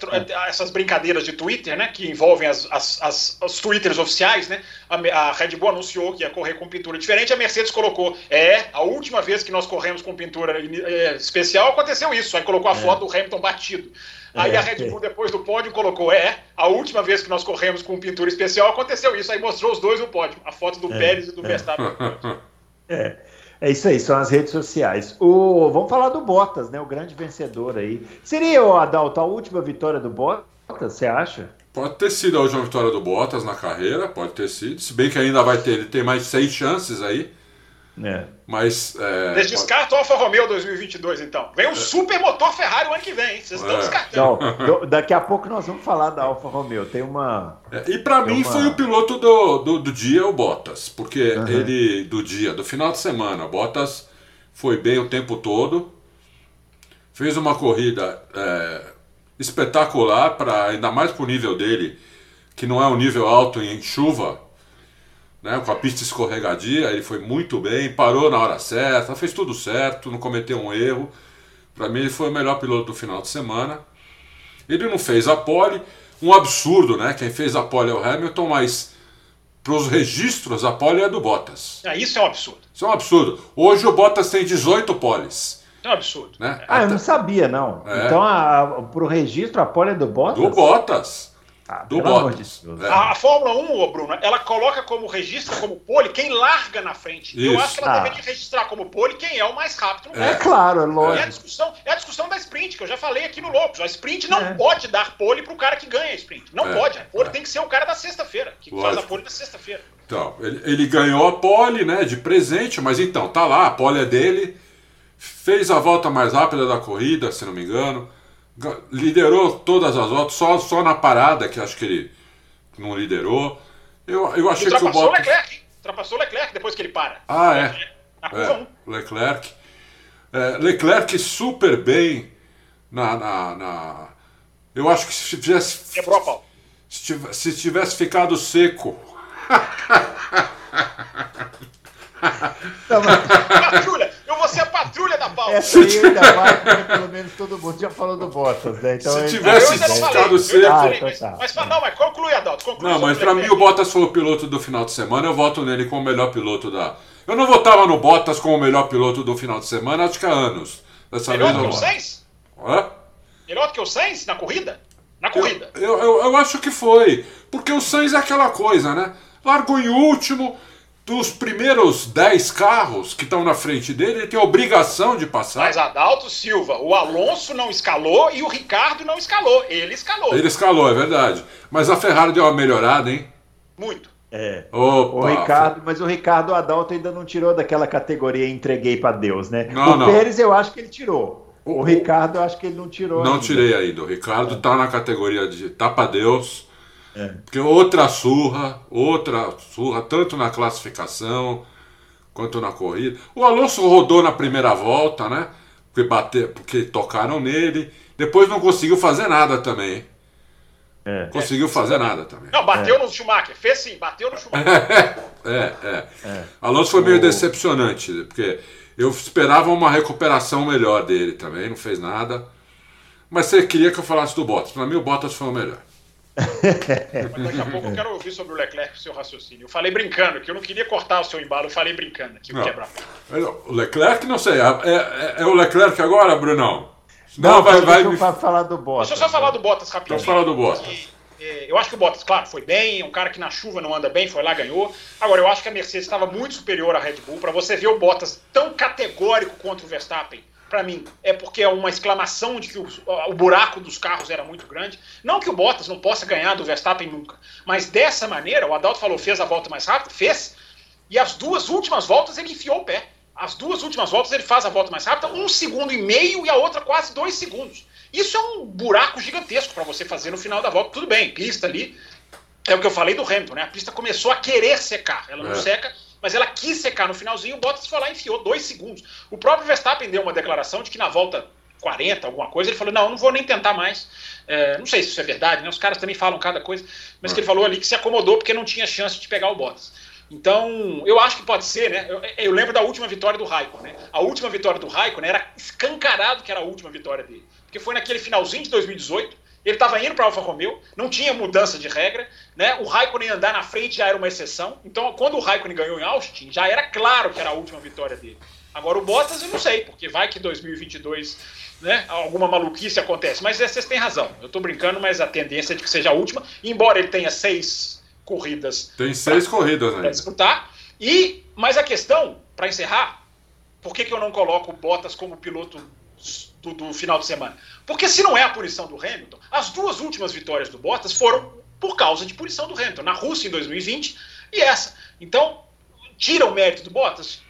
essas brincadeiras de Twitter, né? Que envolvem as, as, as- os Twitters oficiais, né? A, a Red Bull anunciou que ia correr com pintura diferente, a Mercedes colocou. É, a última vez que nós corremos com pintura eh, especial aconteceu isso. Aí colocou a foto do Hamilton batido. Aí É. a Red Bull, depois do pódio, colocou: é, a última vez que nós corremos com pintura especial aconteceu isso. Aí mostrou os dois no pódio, a foto do É, Pérez e do é. Verstappen. (laughs) É, é isso aí, são as redes sociais. O, vamos falar do Bottas, né? O grande vencedor aí. Seria, o Adalto, a última vitória do Bottas, você acha? Pode ter sido a última vitória do Bottas na carreira, pode ter sido. Se bem que ainda vai ter, ele tem mais seis chances aí. É. Mas. É, Vocês descartam o Alfa Romeo 2022, então. Vem um super motor Ferrari o ano que vem, hein? Vocês estão É. descartando. Não, do- daqui a pouco nós vamos falar da Alfa Romeo. Tem uma. É, e pra mim uma- foi o piloto do, do, do dia o Bottas, porque Uhum. ele do dia, do final de semana, o Bottas foi bem o tempo todo, fez uma corrida é, espetacular para ainda mais pro nível dele, que não é um nível alto em chuva, né, com a pista escorregadia, ele foi muito bem, parou na hora certa, fez tudo certo, não cometeu um erro. Para mim ele foi o melhor piloto do final de semana. Ele não fez a pole, um absurdo, né? Quem fez a pole é o Hamilton, mas para os registros a pole é do Bottas. Ah, isso é um absurdo. Isso é um absurdo. Hoje o Bottas tem 18 poles, é um absurdo. né? Ah, eu Até- não sabia, não. É. Então, a, a, pro registro, a pole é do Bottas? Do Bottas. Ah, Do Bottas. de Deus. É. A, a Fórmula 1, ô Bruno, ela coloca como registra como pole quem larga na frente. Eu Isso. acho que ela Ah. deveria registrar como pole quem é o mais rápido no É grid. claro, é É a, lógico. discussão, é a discussão da sprint, que eu já falei aqui no Lopes. A sprint não É. pode dar pole pro cara que ganha a sprint. Não É, pode. A pole é. tem que ser o cara da sexta-feira, que faz Lógico. a pole na sexta-feira. Então, ele, ele ganhou a pole, né, de presente, mas então, tá lá, a pole é dele, fez a volta mais rápida da corrida, se não me engano, ga- liderou todas as voltas, só, só na parada, que acho que ele não liderou. Eu, eu achei que o Ultrapassou o Bottas... Leclerc, hein? Ultrapassou o Leclerc depois que ele para. Ah, é. Na curva 1. É, Leclerc. É, Leclerc super bem na, na, na- Eu acho que se tivesse. Quebrou a pau. Se se tivesse ficado seco. Não, mas Patrulha! Eu vou ser a patrulha da pau. essa aí ainda pelo menos todo mundo já falou do Bottas, né? Então, Se tivesse Eu ficado eu não Ah, então mas, tá. mas fala, não, mas conclui, Adalto. Conclui Não, mas pra mim o Bottas foi o piloto do final de semana. Eu voto nele como o melhor piloto da. Eu não votava no Bottas como o melhor piloto do final de semana, acho que há anos. Dessa Melhor vez do que eu o. Sainz? Hã? Melhor do que o Sainz na corrida? Na corrida. Eu, eu, eu acho que foi. Porque o Sainz é aquela coisa, né? Largou em último. Dos primeiros 10 carros que estão na frente dele, ele tem a obrigação de passar. Mas Adalto Silva, o Alonso não escalou e o Ricardo não escalou. Ele escalou. Ele escalou, é verdade. Mas a Ferrari deu uma melhorada, hein? Muito. É. Opa! O Ricardo, mas o Ricardo Adalto ainda não tirou daquela categoria entreguei pra Deus, né? Não, o não. Pérez eu acho que ele tirou. O, O- Ricardo eu acho que ele não tirou. Não ainda. tirei ainda. O Ricardo tá na categoria de tapa Deus. É. Porque outra surra, outra surra, tanto na classificação quanto na corrida. O Alonso rodou na primeira volta, né? Porque, bate, porque tocaram nele. Depois não conseguiu fazer nada também. É. Conseguiu fazer nada também. Não, bateu no Schumacher. Fez sim, bateu no (laughs) Schumacher. É, é. Alonso foi meio O- decepcionante, porque eu esperava uma recuperação melhor dele também, não fez nada. Mas você queria que eu falasse do Bottas. Pra mim, o Bottas foi o melhor. Mas daqui a pouco eu quero ouvir sobre o Leclerc, o seu raciocínio. Eu falei brincando, que eu não queria cortar o seu embalo, eu falei brincando aqui, o quebra O Leclerc, não sei. É, é- é o Leclerc agora, Brunão? Não, Não, vai, deixa vai eu me fa- falar do Bottas. Deixa eu só falar do Bottas rapidinho. Vamos falar do Bottas. E, é, eu acho que o Bottas, claro, foi bem, é um cara que na chuva não anda bem, foi lá, ganhou. Agora, eu acho que a Mercedes estava muito superior à Red Bull. Para você ver o Bottas tão categórico contra o Verstappen, para mim, é porque é uma exclamação de que o, o buraco dos carros era muito grande. Não que o Bottas não possa ganhar do Verstappen nunca, mas dessa maneira, o Adalto falou, fez a volta mais rápida, fez. E as duas últimas voltas ele enfiou o pé. As duas últimas voltas ele faz a volta mais rápida, um segundo e meio e a outra quase dois segundos. Isso é um buraco gigantesco para você fazer no final da volta. Tudo bem, pista ali. É o que eu falei do Hamilton, né? A pista começou a querer secar. Ela não É. seca, mas ela quis secar no finalzinho. O Bottas foi lá e enfiou dois segundos. O próprio Verstappen deu uma declaração de que na volta 40, alguma coisa, ele falou: não, eu não vou nem tentar mais. É, não sei se isso é verdade, né? Os caras também falam cada coisa, mas que ele falou ali que se acomodou porque não tinha chance de pegar o Bottas. Então, eu acho que pode ser, né? Eu, eu lembro da última vitória do Raikkonen, né? A última vitória do Raikkonen era escancarado que era a última vitória dele. Porque foi naquele finalzinho de 2018, ele estava indo para Alfa Romeo, não tinha mudança de regra, né? O Raikkonen andar na frente já era uma exceção. Então, quando o Raikkonen ganhou em Austin, já era claro que era a última vitória dele. Agora o Bottas eu não sei, porque vai que 2022, né, alguma maluquice acontece. Mas vocês têm razão. Eu tô brincando, mas a tendência é de que seja a última, embora ele tenha seis corridas Tem seis corridas para ainda. disputar. E, mas a questão, para encerrar, por que, que eu não coloco o Bottas como piloto do, do final de semana? Porque se não é a punição do Hamilton, as duas últimas vitórias do Bottas foram por causa de punição do Hamilton, na Rússia em 2020 e essa. Então, tira o mérito do Bottas?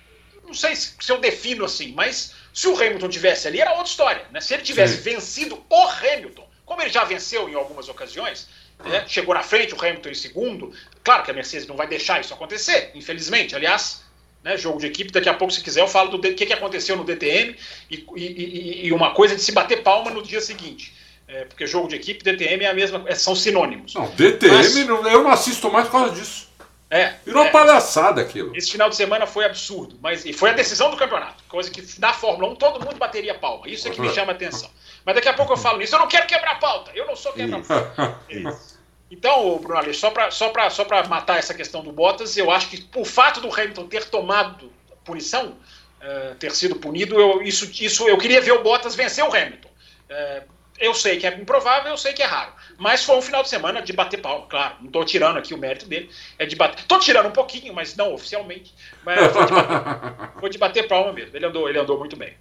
Não sei se, se eu defino assim, mas se o Hamilton tivesse ali, era outra história. Né? Se ele tivesse Sim. vencido o Hamilton, como ele já venceu em algumas ocasiões, né? chegou na frente, o Hamilton em segundo. Claro que a Mercedes não vai deixar isso acontecer, infelizmente. Aliás, né, jogo de equipe, daqui a pouco, se quiser, eu falo do que, que aconteceu no DTM e, e- e- uma coisa de se bater palma no dia seguinte. É, porque jogo de equipe e DTM é a mesma, é- são sinônimos. Não, DTM, Mas- eu não assisto mais por causa disso. É, Virou é. palhaçada aquilo. Esse final de semana foi absurdo, mas e foi a decisão do campeonato, coisa que na Fórmula 1 todo mundo bateria palma. Isso é que me chama a atenção. Mas daqui a pouco eu falo nisso. Eu não quero quebrar pauta. Eu não sou quebra-pauta. (laughs) Então, Bruno Aleixo, só para só pra, só pra matar essa questão do Bottas, eu acho que o fato do Hamilton ter tomado punição, eh, ter sido punido, eu, isso, isso, eu queria ver o Bottas vencer o Hamilton. Eh, eu sei que é improvável, eu sei que é raro. Mas foi um final de semana de bater palma, claro. Não estou tirando aqui o mérito dele. É de bater. Estou tirando um pouquinho, mas não oficialmente. Mas foi de bater, (laughs) foi de bater palma mesmo. Ele andou, ele andou muito bem.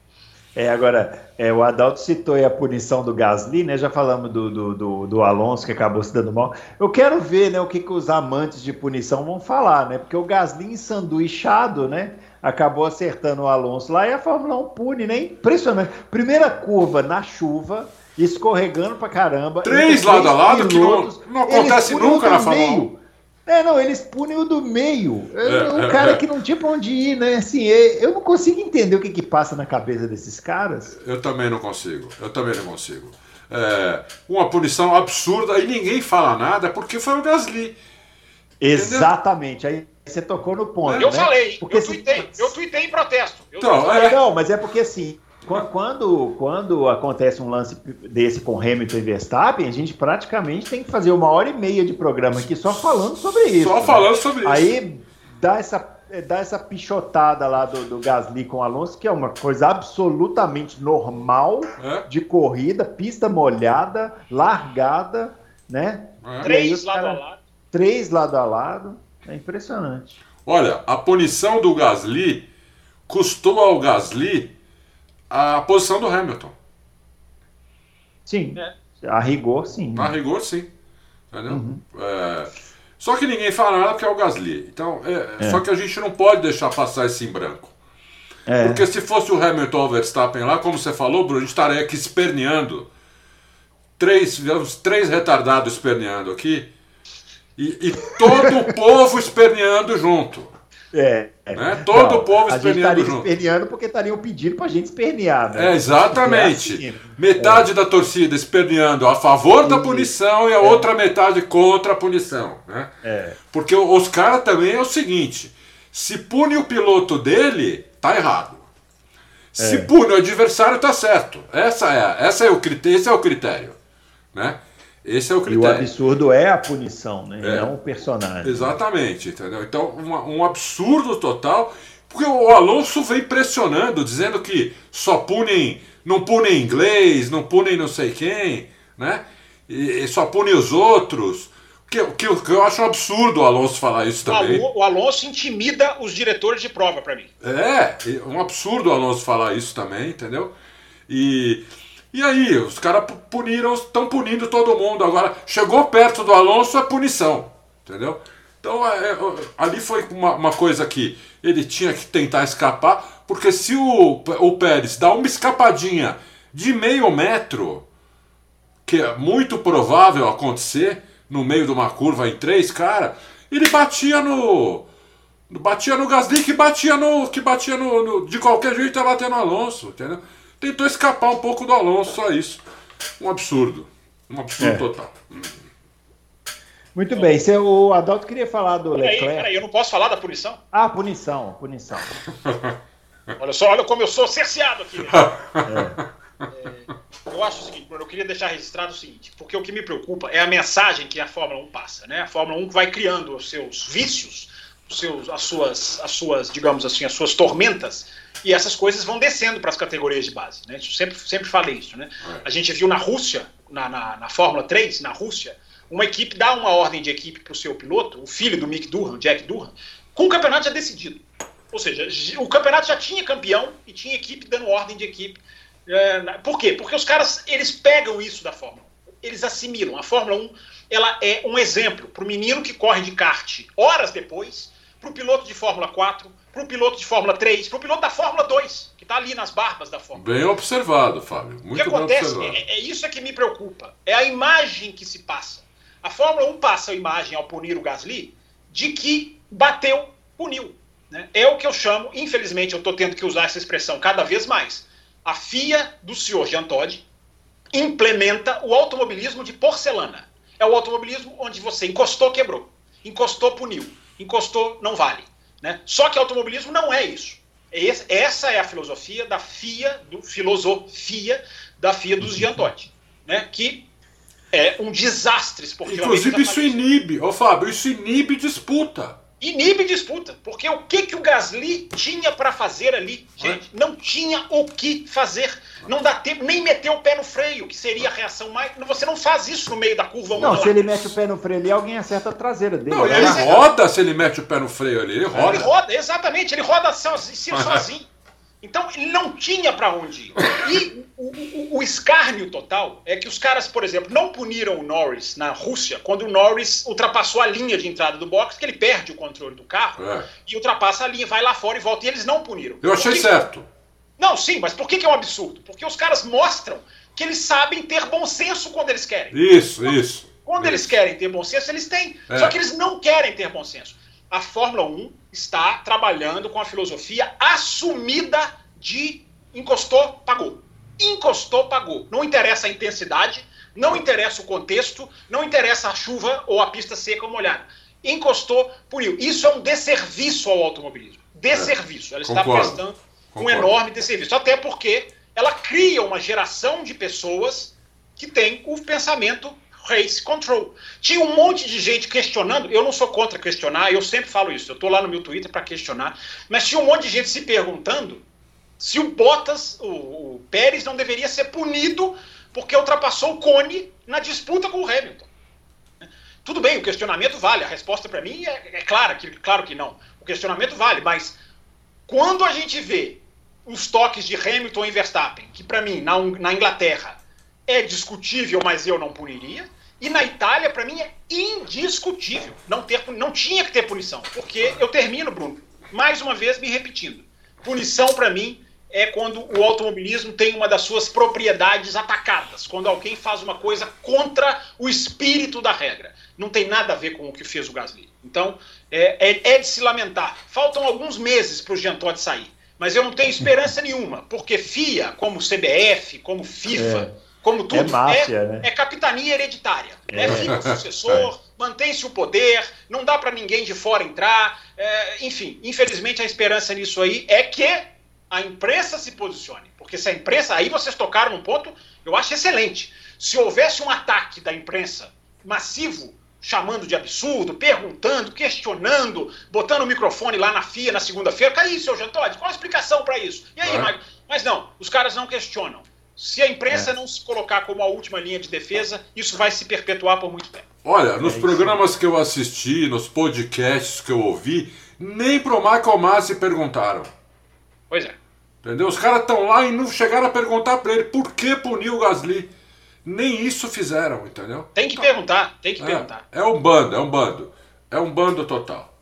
É, agora, é, o Adalto citou aí a punição do Gasly, né? Já falamos do, do, do, do Alonso, que acabou se dando mal. Eu quero ver né, o que, que os amantes de punição vão falar, né? Porque o Gasly ensanduichado, né? Acabou acertando o Alonso lá e a Fórmula 1 pune, né? Impressionante. Primeira curva na chuva, escorregando pra caramba. Três lado a lado, que não- pilotos. não acontece nunca na Fórmula 1. É, não, eles punem o do meio. É, o é, cara é. que não tinha pra onde ir, né? Assim, é- eu não consigo entender o que, que passa na cabeça desses caras. Eu também não consigo. Eu também não consigo. É, uma punição absurda e ninguém fala nada porque foi o Gasly. Exatamente. Aí você tocou no ponto. Eu né? falei, Porque eu se- tuitei, eu tuitei em protesto. Eu Então, tuitei. é. Não, mas é porque assim, quando, quando acontece um lance desse com Hamilton e Verstappen, a gente praticamente tem que fazer uma hora e meia de programa aqui só falando sobre isso. Só né? falando sobre isso. Aí dá essa, dá essa pichotada lá do, do Gasly com o Alonso, que é uma coisa absolutamente normal É, de corrida, pista molhada, largada, né? é. Aí Três lado cara- a lado. Três lado a lado. É impressionante. Olha, a punição do Gasly custou ao Gasly a posição do Hamilton. Sim. É. A rigor, sim. Na rigor, sim. Entendeu? Uhum. É, Só que ninguém fala nada porque é o Gasly. Então, é, É. só que a gente não pode deixar passar isso em branco. É. Porque se fosse o Hamilton ou o Verstappen lá, como você falou, Bruno, a gente estaria aqui esperneando. Três, três retardados esperneando aqui. E, e todo o povo esperneando junto. É, Né? Todo o povo A esperneando junto. esperneando porque estariam pedindo pra gente espernear, né? É, exatamente. É assim, metade da torcida esperneando a favor da punição e a outra metade contra a punição. Né? É. Porque os caras também é o seguinte: se pune o piloto dele, tá errado. Se É. pune o adversário, tá certo. Essa é, essa é o critério, esse é o critério. Né? Esse é o E o critério. absurdo é a punição, né? É. Não o personagem. Exatamente, entendeu? Então, uma- um absurdo total, porque o Alonso vem pressionando, dizendo que só punem, não punem inglês, não punem não sei quem, né? E, e só punem os outros. Que, que, que eu acho um absurdo o Alonso falar isso também. O Alonso intimida os diretores de prova para mim. É, um absurdo o Alonso falar isso também, entendeu? E, e aí, os caras pu- puniram, estão punindo todo mundo. Agora, chegou perto do Alonso, é punição, entendeu? Então é, é, ali foi uma, uma, coisa que ele tinha que tentar escapar, porque se o, o Pérez dá uma escapadinha de meio metro, que é muito provável acontecer no meio de uma curva em três, cara, ele batia no. Batia no Gasly que batia no. que batia no. no de qualquer jeito ia bater no Alonso, entendeu? Tentou escapar um pouco do Alonso, só isso. Um absurdo. Um absurdo é. total. Muito bem. Você, o Adalto queria falar do Leclerc. Peraí, peraí, eu não posso falar da punição? Ah, punição, punição. (laughs) olha só, olha como eu sou cerceado aqui. É. (laughs) É, eu acho o seguinte, Bruno, eu queria deixar registrado o seguinte, porque o que me preocupa é a mensagem que a Fórmula 1 passa, né? A Fórmula 1 vai criando os seus vícios, os seus, as, suas, as suas, digamos assim, as suas tormentas, e essas coisas vão descendo para as categorias de base. Né? Sempre, sempre falei isso. Né? A gente viu na Rússia, na, na, na Fórmula 3, na Rússia, uma equipe dá uma ordem de equipe para o seu piloto, o filho do Mick Durham, Jack Durham, com o campeonato já decidido. Ou seja, o campeonato já tinha campeão e tinha equipe dando ordem de equipe. É, por quê? Porque os caras eles pegam isso da Fórmula 1, eles assimilam. A Fórmula 1 ela é um exemplo para o menino que corre de kart horas depois, para o piloto de Fórmula 4, para o piloto de Fórmula 3, para o piloto da Fórmula 2, que está ali nas barbas da Fórmula Bem observado, Fábio. Muito o que acontece é, é, isso é que me preocupa. É a imagem que se passa. A Fórmula 1 passa a imagem ao punir o Gasly de que bateu, puniu. Né? É o que eu chamo, infelizmente eu estou tendo que usar essa expressão cada vez mais. A FIA do senhor Jean Todt implementa o automobilismo de porcelana. É o automobilismo onde você encostou, quebrou. Encostou, puniu. Encostou, não vale. Né? Só que automobilismo não é isso. Essa é a filosofia da FIA, do filosofia da FIA dos Jean Todt, né? que é um desastre esportivamente. Inclusive, isso inibe, ô Fábio, isso inibe disputa. Inibe disputa, porque o que, que o Gasly tinha para fazer ali, gente? Não tinha o que fazer. Não dá tempo nem meter o pé no freio, que seria a reação mais. Você não faz isso no meio da curva. Não, se ele mete o pé no freio ali, alguém acerta a traseira dele. Não, ele né? roda se ele mete o pé no freio ali, ele roda. Ele roda, exatamente, ele roda sozinho. (laughs) sozinho. Então ele não tinha para onde ir. E o, o, o, escárnio total é que os caras, por exemplo, não puniram o Norris na Rússia quando o Norris ultrapassou a linha de entrada do box, que ele perde o controle do carro é. e ultrapassa a linha, vai lá fora e volta. E eles não puniram. Eu achei certo. Não, sim, mas por que, que é um absurdo? Porque os caras mostram que eles sabem ter bom senso quando eles querem. Isso, quando, isso. Quando isso. eles querem ter bom senso, eles têm. É. Só que eles não querem ter bom senso a Fórmula 1 está trabalhando com a filosofia assumida de encostou, pagou. Encostou, pagou. Não interessa a intensidade, não interessa o contexto, não interessa a chuva ou a pista seca ou molhada. Encostou, puniu. Isso é um desserviço ao automobilismo. Desserviço. Ela está Concordo. prestando Concordo. um enorme desserviço. Até porque ela cria uma geração de pessoas que tem o pensamento race control. Tinha um monte de gente questionando, eu não sou contra questionar, eu sempre falo isso, eu estou lá no meu Twitter para questionar, mas tinha um monte de gente se perguntando se o Bottas, o, o, Pérez, não deveria ser punido porque ultrapassou o Cone na disputa com o Hamilton. Tudo bem, o questionamento vale, a resposta para mim é, é clara, que, claro que não. O questionamento vale, mas quando a gente vê os toques de Hamilton e Verstappen, que para mim, na, na Inglaterra, é discutível, mas eu não puniria, e na Itália, para mim, é indiscutível não, ter, não tinha que ter punição. Porque eu termino, Bruno, mais uma vez me repetindo. Punição, para mim, é quando o automobilismo tem uma das suas propriedades atacadas, quando alguém faz uma coisa contra o espírito da regra. Não tem nada a ver com o que fez o Gasly. Então, é, é, é de se lamentar. Faltam alguns meses para o Jean Todt sair, mas eu não tenho esperança nenhuma, porque FIA, como CBF, como FIFA. É como tudo, é, máfia, é, né? é capitania hereditária. É, é filho sucessor, (laughs) mantém-se o poder, não dá para ninguém de fora entrar. É, enfim, infelizmente a esperança nisso aí é que a imprensa se posicione. Porque se a imprensa. Aí vocês tocaram num ponto, eu acho excelente. Se houvesse um ataque da imprensa massivo, chamando de absurdo, perguntando, questionando, botando o microfone lá na FIA na segunda-feira, caiu, seu Jantode, qual a explicação para isso? E aí, mas, mas não, os caras não questionam. Se a imprensa é. não se colocar como a última linha de defesa, isso vai se perpetuar por muito tempo. Olha, nos é programas que eu assisti, nos podcasts que eu ouvi, nem pro Michael Masi perguntaram. Pois é. Entendeu? Os caras estão lá e não chegaram a perguntar para ele por que puniu o Gasly. Nem isso fizeram, entendeu? Tem que perguntar, tem que é, perguntar. É um bando, é um bando. É um bando total.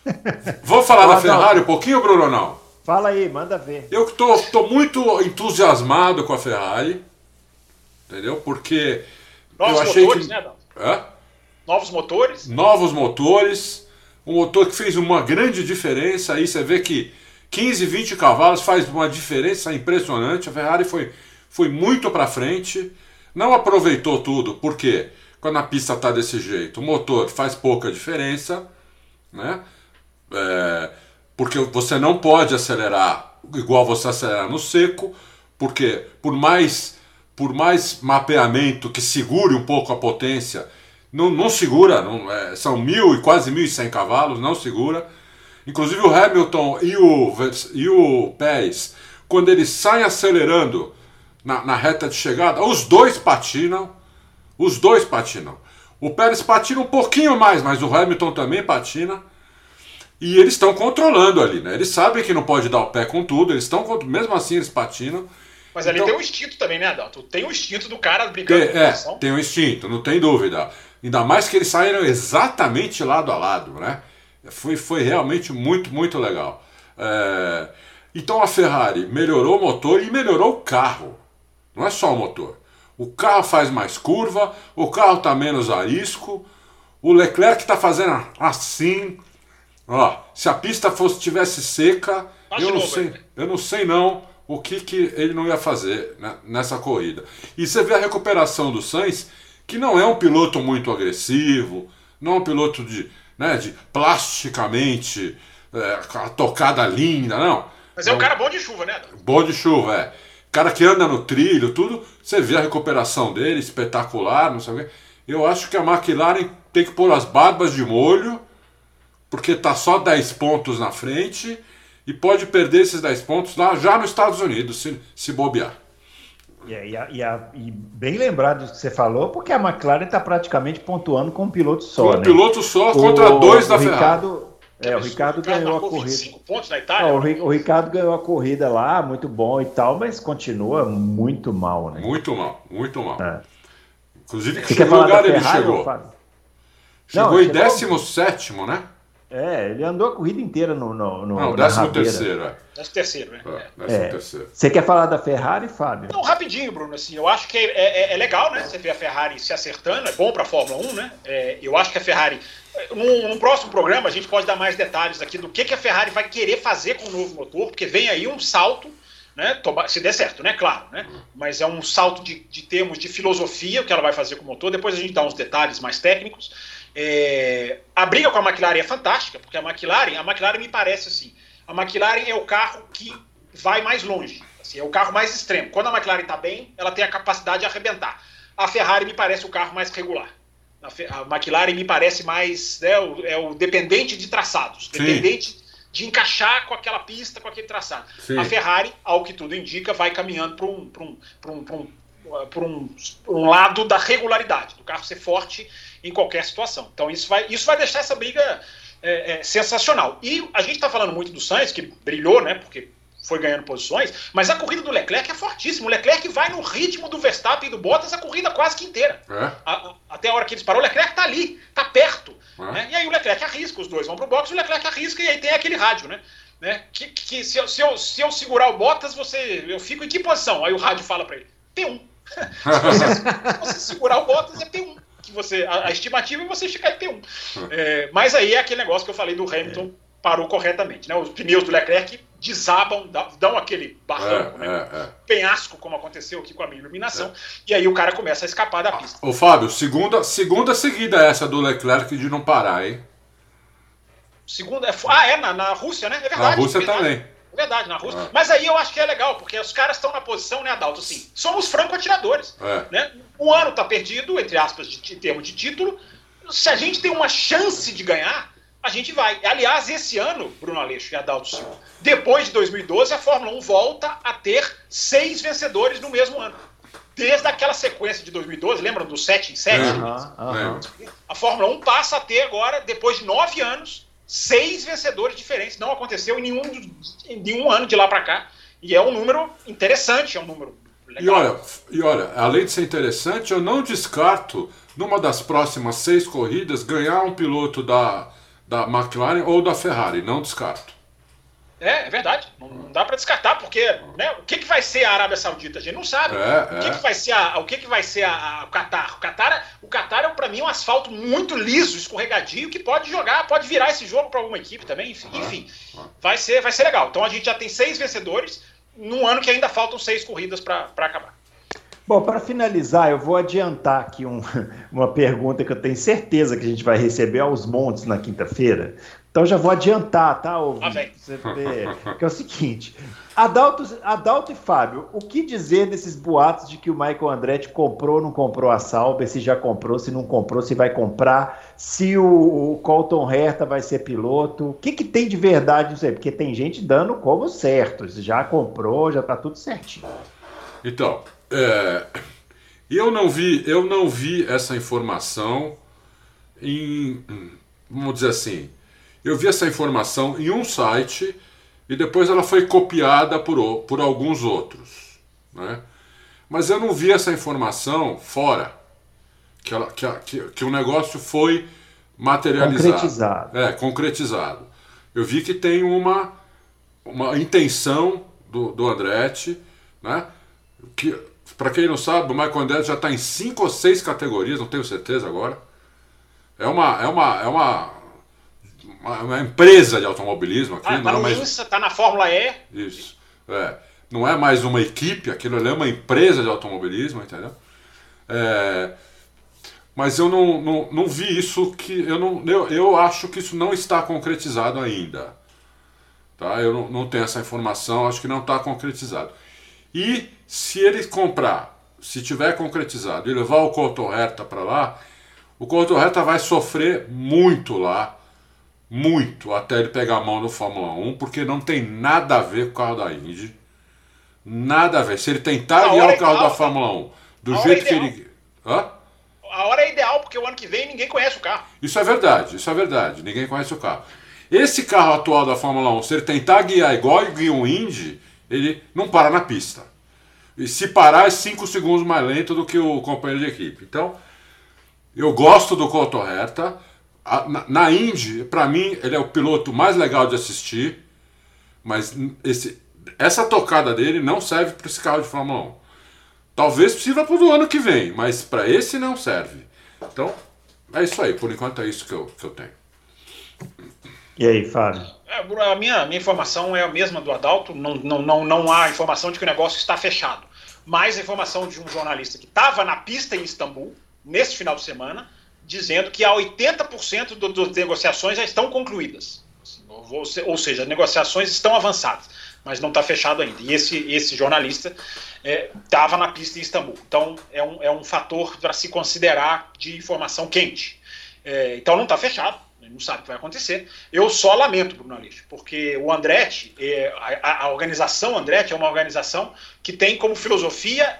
(laughs) Vou falar da Ferrari um pouquinho, Bruno, não? Fala aí, manda ver. Eu tô, tô muito entusiasmado com a Ferrari, entendeu? Porque Novos eu achei motores, que... né, Adão? Hã? Novos motores. Novos motores, um motor que fez uma grande diferença. Aí você vê que 15, 20 cavalos faz uma diferença impressionante. A Ferrari foi, foi muito para frente, não aproveitou tudo, porque quando a pista está desse jeito, o motor faz pouca diferença, né? É, porque você não pode acelerar igual você acelera no seco, porque por mais por mais mapeamento que segure um pouco a potência, não, não segura, não, é, são mil e quase 1.100 cavalos, não segura. Inclusive o Hamilton e o, e o Pérez, quando eles saem acelerando na, na reta de chegada, os dois patinam, os dois patinam. O Pérez patina um pouquinho mais, mas o Hamilton também patina. E eles estão controlando ali, né? Eles sabem que não pode dar o pé com tudo, eles estão mesmo assim eles patinam. Mas ali Então- tem o instinto também, né, Adalto? Tem o instinto do cara brigando Tem, com é, tem um instinto, não tem dúvida. Ainda mais que eles saíram exatamente lado a lado, né? Foi, foi realmente muito, muito legal. É, então a Ferrari melhorou o motor e melhorou o carro. Não é só o motor. O carro faz mais curva, o carro está menos arisco, o Leclerc está fazendo assim. Ó, se a pista fosse tivesse seca, eu não novo sei, eu não sei não o que, que ele não ia fazer né, nessa corrida. E você vê a recuperação do Sainz, que não é um piloto muito agressivo, não é um piloto de, né, de plasticamente é, a tocada linda, não. Mas é um cara bom de chuva, né? Bom de chuva, é. Cara que anda no trilho, tudo, você vê a recuperação dele, espetacular, não sei o quê. Eu acho que a McLaren tem que pôr as barbas de molho, porque tá só 10 pontos na frente e pode perder esses 10 pontos lá já nos Estados Unidos, se, se bobear. E, e a- e a- e bem lembrado disso que você falou, porque a McLaren está praticamente pontuando com um piloto só, um né? piloto só contra dois da o Ferrari. Ricardo, é, o Ricardo cara ganhou a corrida. 25 pontos na Não, Itália. o, Ri- o Ricardo ganhou a corrida lá, muito bom e tal, mas continua muito mal, né? Muito mal, muito mal. É. Inclusive, Você que da lugar ele Ferrari, chegou? Chegou Não, em chegou- 17, né? É, ele andou a corrida inteira no, no, no Não, na 13 rabeira. terceiro, é. Décimo terceiro, né? É. É, décimo É. terceiro. Você quer falar da Ferrari, Fábio? Não, rapidinho, Bruno, assim, eu acho que é, é- é legal, né? Você ver a Ferrari se acertando, é bom para a Fórmula 1, né? É, eu acho que a Ferrari. Num, num próximo programa, a gente pode dar mais detalhes aqui do que, que a Ferrari vai querer fazer com o novo motor, porque vem aí um salto, né? Se der certo, né? Claro, né? Mas é um salto de, de termos de filosofia, o que ela vai fazer com o motor. Depois a gente dá uns detalhes mais técnicos. É, a briga com a McLaren é fantástica, porque a McLaren, a McLaren me parece assim, a McLaren é o carro que vai mais longe, assim, é o carro mais extremo. Quando a McLaren está bem, ela tem a capacidade de arrebentar. A Ferrari me parece o carro mais regular. A, McLaren me parece mais né, o, é o dependente de traçados, Sim. dependente de encaixar com aquela pista, com aquele traçado. Sim. A Ferrari, ao que tudo indica, vai caminhando para um, pra um, pra um, pra um, pra um, pra um lado da regularidade, do carro ser forte em qualquer situação. Então isso vai, isso vai deixar essa briga é, é, sensacional. E a gente está falando muito do Sainz, que brilhou, né? Porque foi ganhando posições, mas a corrida do Leclerc é fortíssima. O Leclerc vai no ritmo do Verstappen e do Bottas a corrida quase que inteira. É? A- a- até a hora que eles pararam, o Leclerc tá ali, tá perto. É. né? E aí o Leclerc arrisca, os dois vão pro box, o Leclerc arrisca e aí tem aquele rádio, né? né? Que, que se, eu, se, eu, se eu segurar o Bottas, você, eu fico em que posição? Aí o rádio fala para ele, P1. (laughs) se, você, se você segurar o Bottas, é P1. Você, a, a estimativa é você ficar em P1. É, mas aí é aquele negócio que eu falei do Hamilton parou corretamente. Né? Os pneus do Leclerc desabam, dão aquele barranco, né? É, é, é. penhasco, como aconteceu aqui com a minha iluminação, e aí o cara começa a escapar da pista. Ô Fábio, segunda, segunda seguida essa do Leclerc de não parar, hein? Segunda, é, ah, é na, na Rússia, né? É verdade. Na Rússia é verdade. também. É verdade, na Rússia. Ah. Mas aí eu acho que é legal, porque os caras estão na posição, né, Adalto? Assim, somos franco-atiradores. É. Né? O ano tá perdido, entre aspas, de, de termo de título. Se a gente tem uma chance de ganhar, a gente vai. Aliás, esse ano, Bruno Aleixo e Adalto Silva, depois de 2012, a Fórmula 1 volta a ter seis vencedores no mesmo ano. Desde aquela sequência de 2012, lembram do 7 em 7? É. Aham, aham. A Fórmula 1 passa a ter agora, depois de nove anos, seis vencedores diferentes. Não aconteceu em nenhum, em nenhum ano de lá para cá. E é um número interessante, é um número E legal. olha, e olha, além de ser interessante, eu não descarto numa das próximas seis corridas, ganhar um piloto da, da McLaren ou da Ferrari. Não descarto. É, é verdade. Não dá para descartar, porque né, o que, que vai ser a Arábia Saudita? A gente não sabe. É, o que, é. que vai ser a, o que, que vai ser a, a- o Qatar? O Qatar, o Qatar é para mim um asfalto muito liso, escorregadio, que pode jogar, pode virar esse jogo para alguma equipe também. Enfim, Ah, enfim, ah. vai ser, vai ser legal. Então a gente já tem seis vencedores num ano que ainda faltam seis corridas para acabar. Bom, para finalizar, eu vou adiantar aqui um- (laughs) uma pergunta que eu tenho certeza que a gente vai receber aos montes na quinta-feira. Então já vou adiantar, tá, ouvinte? Ah, que é o seguinte: Adalto, Adalto e Fábio, o que dizer desses boatos de que o Michael Andretti comprou ou não comprou a Sauber, se já comprou, se não comprou, se vai comprar, se o, o Colton Herta vai ser piloto? O que, que tem de verdade nisso aí? Porque tem gente dando como certo, já comprou, já tá tudo certinho. Então, é, eu não vi, eu não vi essa informação em, vamos dizer assim, eu vi essa informação em um site e depois ela foi copiada por, por alguns outros, né? Mas eu não vi essa informação fora, que, ela, que, que, que o negócio foi materializado. Concretizado. É, concretizado. Eu vi que tem uma, uma intenção do, do Andretti, né? Que, para quem não sabe, o Michael Andretti já está em cinco ou seis categorias, não tenho certeza agora. É uma, é uma, é uma, uma, uma empresa de automobilismo aqui, Ah, não tá é no mais INSA, tá na Fórmula E. isso. É. Não é mais uma equipe, aquilo ali é uma empresa de automobilismo, entendeu? É, mas eu não, não, não vi isso que. Eu, não, eu, eu acho que isso não está concretizado ainda. Tá? Eu não, não tenho essa informação, acho que não está concretizado. E se ele comprar, se tiver concretizado e levar o Couto Herta para lá, o Couto Herta vai sofrer muito lá, muito, até ele pegar a mão no Fórmula 1, porque não tem nada a ver com o carro da Indy. Nada a ver. Se ele tentar guiar o carro ideal, da Fórmula 1 do jeito que ele. Hã? A hora é ideal, porque o ano que vem ninguém conhece o carro. Isso é verdade, isso é verdade. Ninguém conhece o carro. Esse carro atual da Fórmula 1, se ele tentar guiar igual ele guia um Indy, ele não para na pista. E se parar, é 5 segundos mais lento do que o companheiro de equipe. Então, eu gosto do Couto Herta. A- Na, na Indy, para mim, ele é o piloto mais legal de assistir. Mas esse, essa tocada dele não serve para esse carro de Fórmula 1. Talvez sirva para o ano que vem, mas para esse não serve. Então, é isso aí. Por enquanto é isso que eu, que eu tenho. E aí, Fábio? É, a minha, minha informação é a mesma do Adalto, não, não, não, não há informação de que o negócio está fechado. Mas a informação de um jornalista que estava na pista em Istambul, nesse final de semana, dizendo que há 80% do- das negociações já estão concluídas. Ou, se- ou seja, as negociações estão avançadas, mas não está fechado ainda. E esse, esse jornalista estava na pista em Istambul. Então, é um, é um fator para se considerar de informação quente. É, então, não está fechado, gente não sabe o que vai acontecer. Eu só lamento, Bruno Aleixo, porque o Andretti, é, a, a organização Andretti é uma organização que tem como filosofia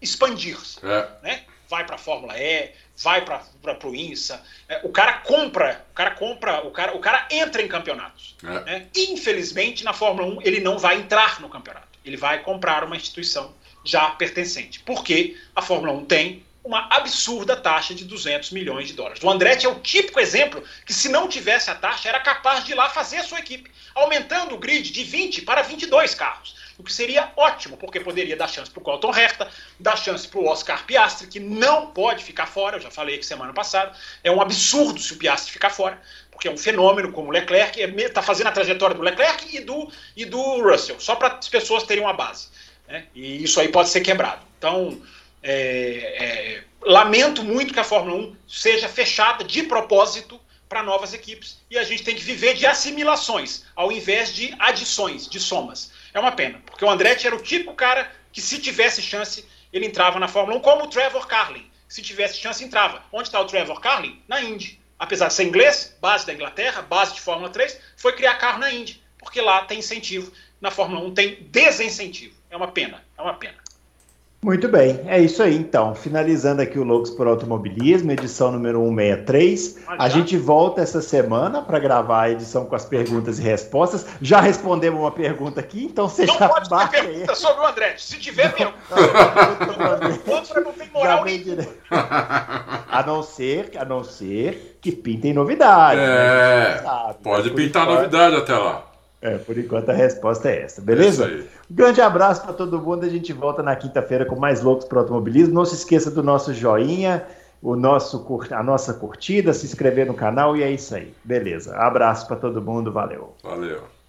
expandir-se É, né? Vai para a Fórmula E, vai para o INSA. É, o cara compra, o cara compra, o cara, o cara entra em campeonatos. É. né? Infelizmente, na Fórmula 1, ele não vai entrar no campeonato. Ele vai comprar uma instituição já pertencente. Porque a Fórmula 1 tem uma absurda taxa de 200 milhões de dólares. O Andretti é o típico exemplo que, se não tivesse a taxa, era capaz de ir lá fazer a sua equipe, aumentando o grid de 20 para 22 carros. O que seria ótimo, porque poderia dar chance para o Colton Herta, dar chance para o Oscar Piastri, que não pode ficar fora, eu já falei aqui semana passada. É um absurdo se o Piastri ficar fora, porque é um fenômeno como o Leclerc, está fazendo a trajetória do Leclerc e do, e do Russell, só para as pessoas terem uma base. né? E isso aí pode ser quebrado. Então, é, é, lamento muito que a Fórmula 1 seja fechada de propósito para novas equipes e a gente tem que viver de assimilações ao invés de adições, de somas. É uma pena, porque o Andretti era o típico cara que, se tivesse chance, ele entrava na Fórmula 1, como o Trevor Carlin. Se tivesse chance, entrava. Onde está o Trevor Carlin? Na Indy. Apesar de ser inglês, base da Inglaterra, base de Fórmula 3, foi criar carro na Indy, porque lá tem incentivo. Na Fórmula 1 tem desincentivo. É uma pena, é uma pena. Muito bem, é isso aí então. Finalizando aqui o Loucos por Automobilismo, edição número 163. A gente volta essa semana para gravar a edição com as perguntas e respostas. Já respondemos uma pergunta aqui, então você não já pode marca ter aí. pergunta sobre o André. Se tiver outra não tem moral nenhuma. A não ser, a não ser que pintem novidades. né? É, sabe, pode pintar novidade até lá. É, por enquanto a resposta é essa, beleza? É. Um grande abraço para todo mundo. A gente volta na quinta-feira com mais loucos para automobilismo. Não se esqueça do nosso joinha, o nosso a nossa curtida, se inscrever no canal e é isso aí. Beleza. Abraço para todo mundo. Valeu. Valeu.